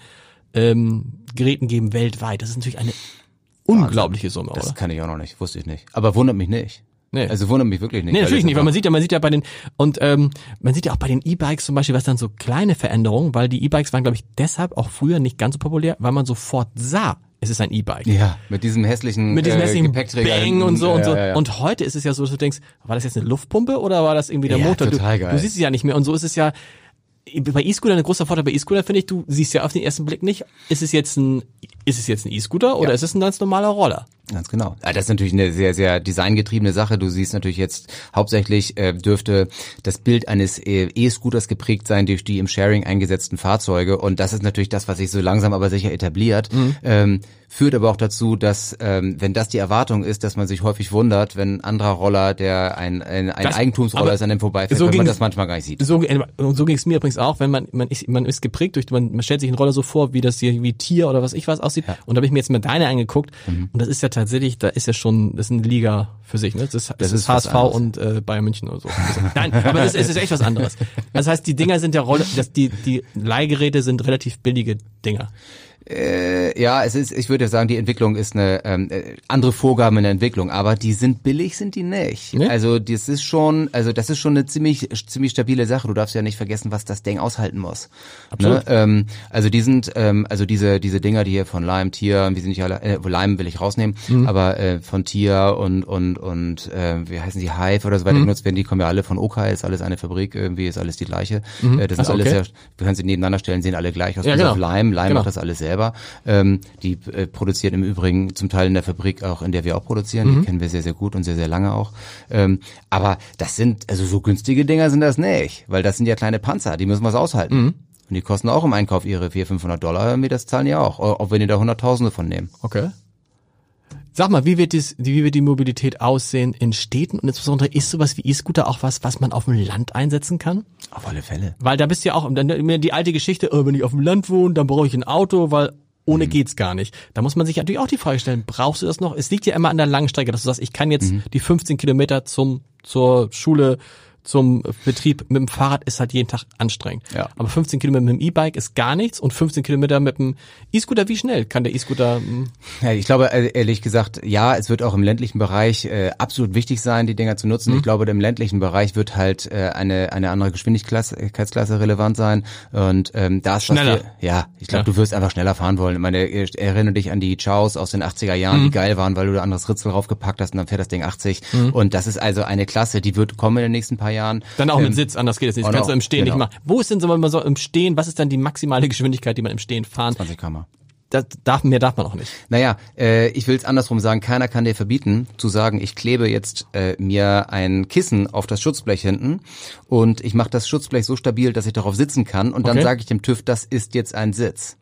A: ähm, Geräten geben weltweit. Das ist natürlich eine unglaubliche Summe, oder?
B: das kann ich auch noch nicht, wusste ich nicht. Aber wundert mich nicht.
A: Nee.
B: Also wundert mich wirklich nicht.
A: Nee, natürlich nicht, weil man sieht ja, man sieht ja bei den und ähm, man sieht ja auch bei den E-Bikes zum Beispiel, was dann so kleine Veränderungen, weil die E-Bikes waren, glaube ich, deshalb auch früher nicht ganz so populär, weil man sofort sah, es ist ein E-Bike.
B: Ja, mit diesem hässlichen,
A: Mit diesem
B: äh,
A: hässlichen
B: Gepäckträger
A: Bang und so
B: Ja,
A: und so.
B: ja, ja.
A: Und heute ist es ja so, dass du denkst, war das jetzt eine Luftpumpe oder war das irgendwie der
B: Ja,
A: Motor?
B: total
A: du,
B: geil.
A: du siehst es ja nicht mehr. Und so ist es ja bei E-Scooter ein großer Vorteil bei E-Scooter finde ich, du siehst ja auf den ersten Blick nicht, ist es jetzt ein ist es jetzt ein E-Scooter oder ist es ein ganz normaler Roller?
B: Ganz genau. Ja, das ist natürlich eine sehr, sehr designgetriebene Sache. Du siehst natürlich jetzt hauptsächlich äh, dürfte das Bild eines äh, E-Scooters geprägt sein durch die im Sharing eingesetzten Fahrzeuge. Und das ist natürlich das, was sich so langsam aber sicher etabliert.
A: Mhm.
B: Ähm, führt aber auch dazu, dass ähm, wenn das die Erwartung ist, dass man sich häufig wundert, wenn ein anderer Roller, der ein, ein, ein
A: Das-
B: Eigentumsroller ist, an dem vorbeifährt,
A: so
B: wenn man das manchmal gar nicht sieht.
A: So, und so ging es mir übrigens auch, wenn man, man ist, man ist geprägt durch, man, man stellt sich einen Roller so vor, wie das hier, wie Tier oder was ich was aussieht. Und da habe ich mir jetzt mal deine angeguckt.
B: Mhm.
A: Und das ist ja tatsächlich, da ist ja schon, das ist eine Liga für sich, ne? Das ist, das
B: Das
A: ist,
B: ist
A: HSV und äh, Bayern München oder so. [laughs] Nein, aber es ist, ist echt was anderes. Das heißt, die Dinger sind ja Rolle, das, die, die Leihgeräte sind relativ billige Dinger.
B: Äh, ja, es ist, ich würde sagen, die Entwicklung ist eine ähm, äh, andere Vorgaben in der Entwicklung, aber die sind billig, sind die nicht.
A: Nee?
B: Also das ist schon, also das ist schon eine ziemlich ziemlich stabile Sache. Du darfst ja nicht vergessen, was das Ding aushalten muss.
A: Absolut.
B: Ne? Ähm, also die sind, ähm, also diese diese Dinger, die hier von Lime, Tier, wie sind nicht alle, äh, Lime will ich rausnehmen,
A: Mhm.
B: aber äh, von Tier und und und äh, wie heißen die Hive oder so
A: Mhm.
B: weiter genutzt werden, die kommen ja alle von Okai, ist alles eine Fabrik, irgendwie ist alles die gleiche. Äh, das
A: Ach
B: sind alles
A: Mhm. okay.
B: ja, du kannst sie nebeneinander stellen, sehen alle gleich aus.
A: Ja, genau.
B: Lime, Lime
A: Genau.
B: macht das alles selber. Ähm, die äh, produzieren im Übrigen zum Teil in der Fabrik auch, in der wir auch produzieren.
A: Mhm.
B: Die kennen wir sehr, sehr gut und sehr, sehr lange auch. Ähm, aber das sind, also so günstige Dinger sind das nicht, weil das sind ja kleine Panzer, die müssen was aushalten.
A: Mhm.
B: Und die kosten auch im Einkauf ihre 400, 500 Dollar. Irgendwie das zahlen die auch, auch wenn die da Hunderttausende von nehmen.
A: Okay. Sag mal, wie wird, dies, wie wird die Mobilität aussehen in Städten und insbesondere ist sowas wie E-Scooter auch was, was man auf dem Land einsetzen kann?
B: Auf alle Fälle.
A: Weil da bist du ja auch, dann immer die alte Geschichte, oh, wenn ich auf dem Land wohne, dann brauche ich ein Auto, weil ohne geht's gar nicht. Da muss man sich natürlich auch die Frage stellen, brauchst du das noch? Es liegt ja immer an der Langstrecke, dass du sagst, ich kann jetzt die 15 Kilometer zum, zur Schule, zum Betrieb mit dem Fahrrad ist halt jeden Tag anstrengend.
B: Ja.
A: Aber 15 Kilometer mit dem E-Bike ist gar nichts und 15 Kilometer mit dem E-Scooter, wie schnell kann der E-Scooter, hm,
B: Ja, ich glaube, äh, ehrlich gesagt, ja, es wird auch im ländlichen Bereich äh, absolut wichtig sein, die Dinger zu nutzen.
A: Mhm.
B: Ich glaube, im ländlichen Bereich wird halt äh, eine eine andere Geschwindigkeitsklasse relevant sein und ähm, da ist was
A: Schneller.
B: wir- ja, ich glaube,
A: Ja.
B: du wirst einfach schneller fahren wollen. Ich meine, ich erinnere dich an die Chows aus den 80er Jahren,
A: Mhm.
B: die geil waren, weil du da anderes Ritzel draufgepackt hast und dann fährt das Ding 80 und das ist also eine Klasse, die wird kommen in den nächsten paar Jahren.
A: dann auch mit
B: Ähm,
A: Sitz, anders geht es nicht.
B: Oh
A: kannst du im Stehen
B: genau.
A: nicht machen. Wo ist denn so, wenn man so im Stehen, was ist dann die maximale Geschwindigkeit, die man im Stehen fahren?
B: 20 km
A: Das darf, mehr darf man auch nicht.
B: Naja, äh, ich will es andersrum sagen, keiner kann dir verbieten, zu sagen, ich klebe jetzt äh, mir ein Kissen auf das Schutzblech hinten und ich mache das Schutzblech so stabil, dass ich darauf sitzen kann und dann
A: Okay.
B: sage ich dem TÜV, das ist jetzt ein Sitz.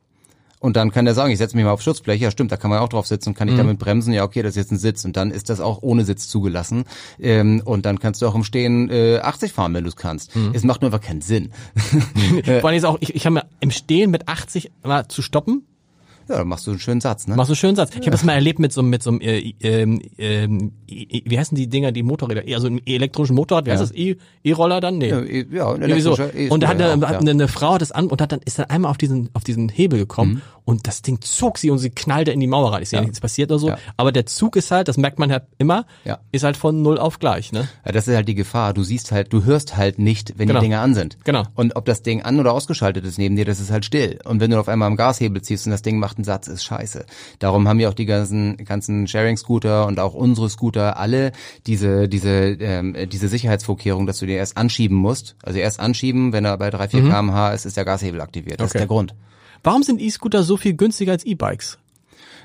B: Und dann kann der sagen, ich setze mich mal auf Schutzblech, ja stimmt, da kann man auch drauf sitzen. Und kann ich damit bremsen, ja okay, das ist jetzt ein Sitz. Und dann ist das auch ohne Sitz zugelassen. Ähm, und dann kannst du auch im Stehen äh, 80 fahren, wenn du es kannst. Es macht nur einfach keinen Sinn. [laughs]
A: Vor allem ist auch, ich, ich habe mir im Stehen mit 80 mal zu stoppen,
B: ja, machst du einen schönen Satz, ne?
A: machst du einen schönen Satz. Ich habe das mal erlebt mit so, mit so einem, äh, ähm, äh, wie heißen die Dinger, die Motorräder, also einem elektronischen Motorrad, wie heißt das, E- E-Roller dann? Nee.
B: ja, ja, ein
A: so.
B: elektrischer E-Scooter
A: Und da hat, eine,
B: ja.
A: eine, eine Frau das an und hat dann ist dann einmal auf diesen auf diesen Hebel gekommen
B: Mhm.
A: Und das Ding zog sie und sie knallte in die Mauer rein. Ist ja, nichts passiert oder so.
B: Ja.
A: Aber der Zug ist halt, das merkt man ja immer,
B: Ja.
A: ist halt von null auf gleich. Ne?
B: Ja, das ist halt die Gefahr. Du siehst halt, du hörst halt nicht, wenn
A: Genau.
B: die Dinge an sind.
A: Genau.
B: Und ob das Ding an oder ausgeschaltet ist neben dir, das ist halt still. Und wenn du auf einmal am Gashebel ziehst und das Ding macht ersten Satz ist scheiße. Darum haben ja auch die ganzen, ganzen Sharing-Scooter und auch unsere Scooter alle diese, diese, ähm, diese Sicherheitsvorkehrung, dass du den erst anschieben musst. Also erst anschieben, wenn er bei 3, 4 kmh ist, ist der Gashebel aktiviert. Das
A: Okay.
B: ist der Grund.
A: Warum sind E-Scooter so viel günstiger als E-Bikes?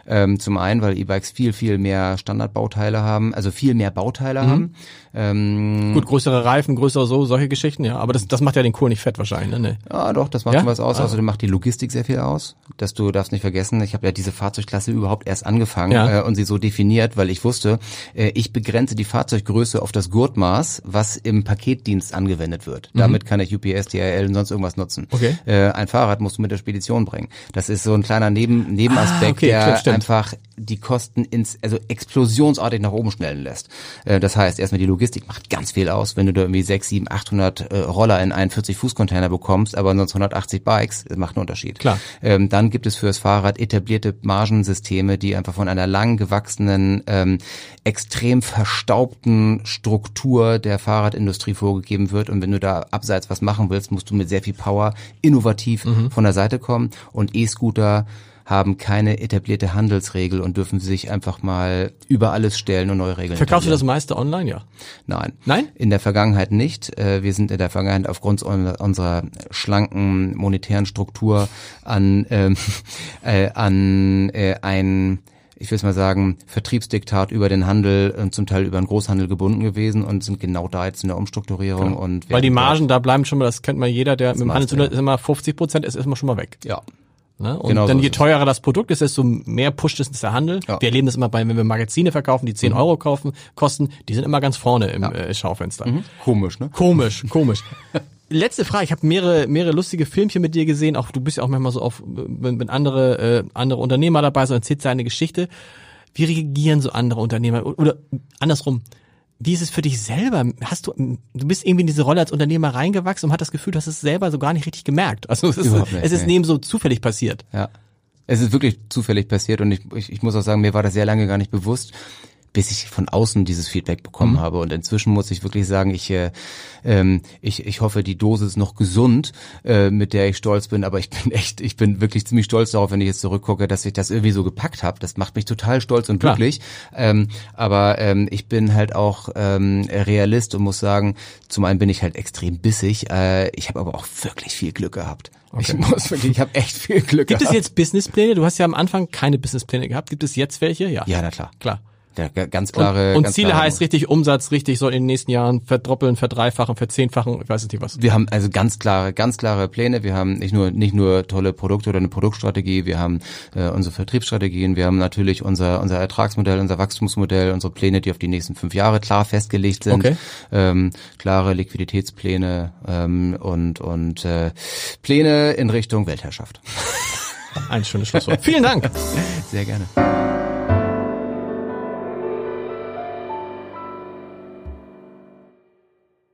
B: Ähm, zum einen, weil E-Bikes viel, viel mehr Standardbauteile haben, also viel mehr Bauteile haben. Ähm,
A: Gut, größere Reifen, größere so, solche Geschichten, ja. Aber das, das macht ja den Kohl nicht fett wahrscheinlich, ne?
B: Ja, doch, das macht
A: Ja?
B: schon was aus.
A: Ah.
B: Außerdem macht die Logistik sehr viel aus. Dass du darfst nicht vergessen, ich habe ja diese Fahrzeugklasse überhaupt erst angefangen
A: Ja.
B: äh, und sie so definiert, weil ich wusste, äh, ich begrenze die Fahrzeuggröße auf das Gurtmaß, was im Paketdienst angewendet wird. Damit kann ich UPS, DHL und sonst irgendwas nutzen.
A: Mhm. Okay.
B: Äh, ein Fahrrad musst du mit der Spedition bringen. Das ist so ein kleiner Neben Nebenaspekt,
A: Ah, okay,
B: der
A: stimmt.
B: Einfach die Kosten ins, also explosionsartig nach oben schnellen lässt. Äh, das heißt, erstmal die Logistik macht ganz viel aus, wenn du da irgendwie 6, 7, 800 äh, Roller in einen 40-Fuß-Container bekommst, aber sonst 180 Bikes, das macht einen Unterschied.
A: Klar.
B: Ähm, dann gibt es fürs Fahrrad etablierte Margensysteme, die einfach von einer lang gewachsenen, ähm, extrem verstaubten Struktur der Fahrradindustrie vorgegeben wird. Und wenn du da abseits was machen willst, musst du mit sehr viel Power innovativ
A: Mhm.
B: von der Seite kommen. Und E-Scooter haben keine etablierte Handelsregel und dürfen sich einfach mal über alles stellen und neue Regeln
A: Verkaufst du das meiste online, ja?
B: Nein.
A: Nein?
B: In der Vergangenheit nicht. Äh, Wir sind in der Vergangenheit aufgrund un- unserer schlanken monetären Struktur an, ähm, [laughs] äh, an äh, ein ich will es mal sagen, Vertriebsdiktat über den Handel und zum Teil über den Großhandel gebunden gewesen und sind genau da jetzt in der Umstrukturierung und
A: Weil die Margen, da bleiben schon mal, das kennt mal jeder, der mit dem Handel zu tun ist immer 50 Prozent, ist erstmal schon mal weg.
B: ja
A: Ne? Und
B: Genau
A: dann
B: so
A: je teurer das Produkt ist, desto mehr pusht es der Handel.
B: Ja. Mhm.
A: Wir erleben das immer bei, wenn wir Magazine verkaufen, die 10 Euro kaufen, kosten, die sind immer ganz vorne im äh, Schaufenster.
B: komisch, ne?
A: Komisch, [laughs] komisch. Letzte Frage, ich habe mehrere, mehrere lustige Filmchen mit dir gesehen, auch du bist ja auch manchmal so auf, wenn, wenn andere, äh, andere Unternehmer dabei sind, erzählt seine Geschichte. Wie reagieren so andere Unternehmer? Oder andersrum, wie ist es für dich selber? Hast du, du bist irgendwie in diese Rolle als Unternehmer reingewachsen und hat das Gefühl, du hast es selber so gar nicht richtig gemerkt. Also es ist,
B: Überhaupt nicht,
A: es ist
B: nee.
A: neben so zufällig passiert.
B: Ja. Es ist wirklich zufällig passiert und ich, ich, ich muss auch sagen, mir war das sehr lange gar nicht bewusst, bis ich von außen dieses Feedback bekommen
A: Mhm.
B: habe. Und inzwischen muss ich wirklich sagen, ich, äh, ähm, ich, ich hoffe, die Dose ist noch gesund, äh, mit der ich stolz bin. Aber ich bin echt, ich bin wirklich ziemlich stolz darauf, wenn ich jetzt zurückgucke, dass ich das irgendwie so gepackt habe. Das macht mich total stolz und glücklich. Ähm, aber ähm, ich bin halt auch ähm, Realist und muss sagen, zum einen bin ich halt extrem bissig. Äh, ich habe aber auch wirklich viel Glück gehabt. Ich muss wirklich, ich habe echt viel Glück
A: Gibt es
B: gehabt.
A: jetzt Businesspläne? Du hast ja am Anfang keine Businesspläne gehabt. Gibt es jetzt welche? Ja.
B: Ja, na klar.
A: Klar.
B: Ja, ga- ganz klare.
A: und
B: ganz
A: Ziele
B: klare
A: heißt richtig Umsatz, richtig soll in den nächsten Jahren verdroppeln, verdreifachen, verzehnfachen, ich weiß nicht was.
B: Wir haben also ganz klare, ganz klare Pläne. Wir haben nicht nur nicht nur tolle Produkte oder eine Produktstrategie. Wir haben äh, unsere Vertriebsstrategien. Wir haben natürlich unser unser Ertragsmodell, unser Wachstumsmodell, unsere Pläne, die auf die nächsten fünf Jahre klar festgelegt sind.
A: Okay.
B: Ähm, klare Liquiditätspläne ähm, und und äh, Pläne in Richtung Weltherrschaft.
A: Ein schönes Schlusswort. Vielen Dank. [laughs]
B: Sehr gerne.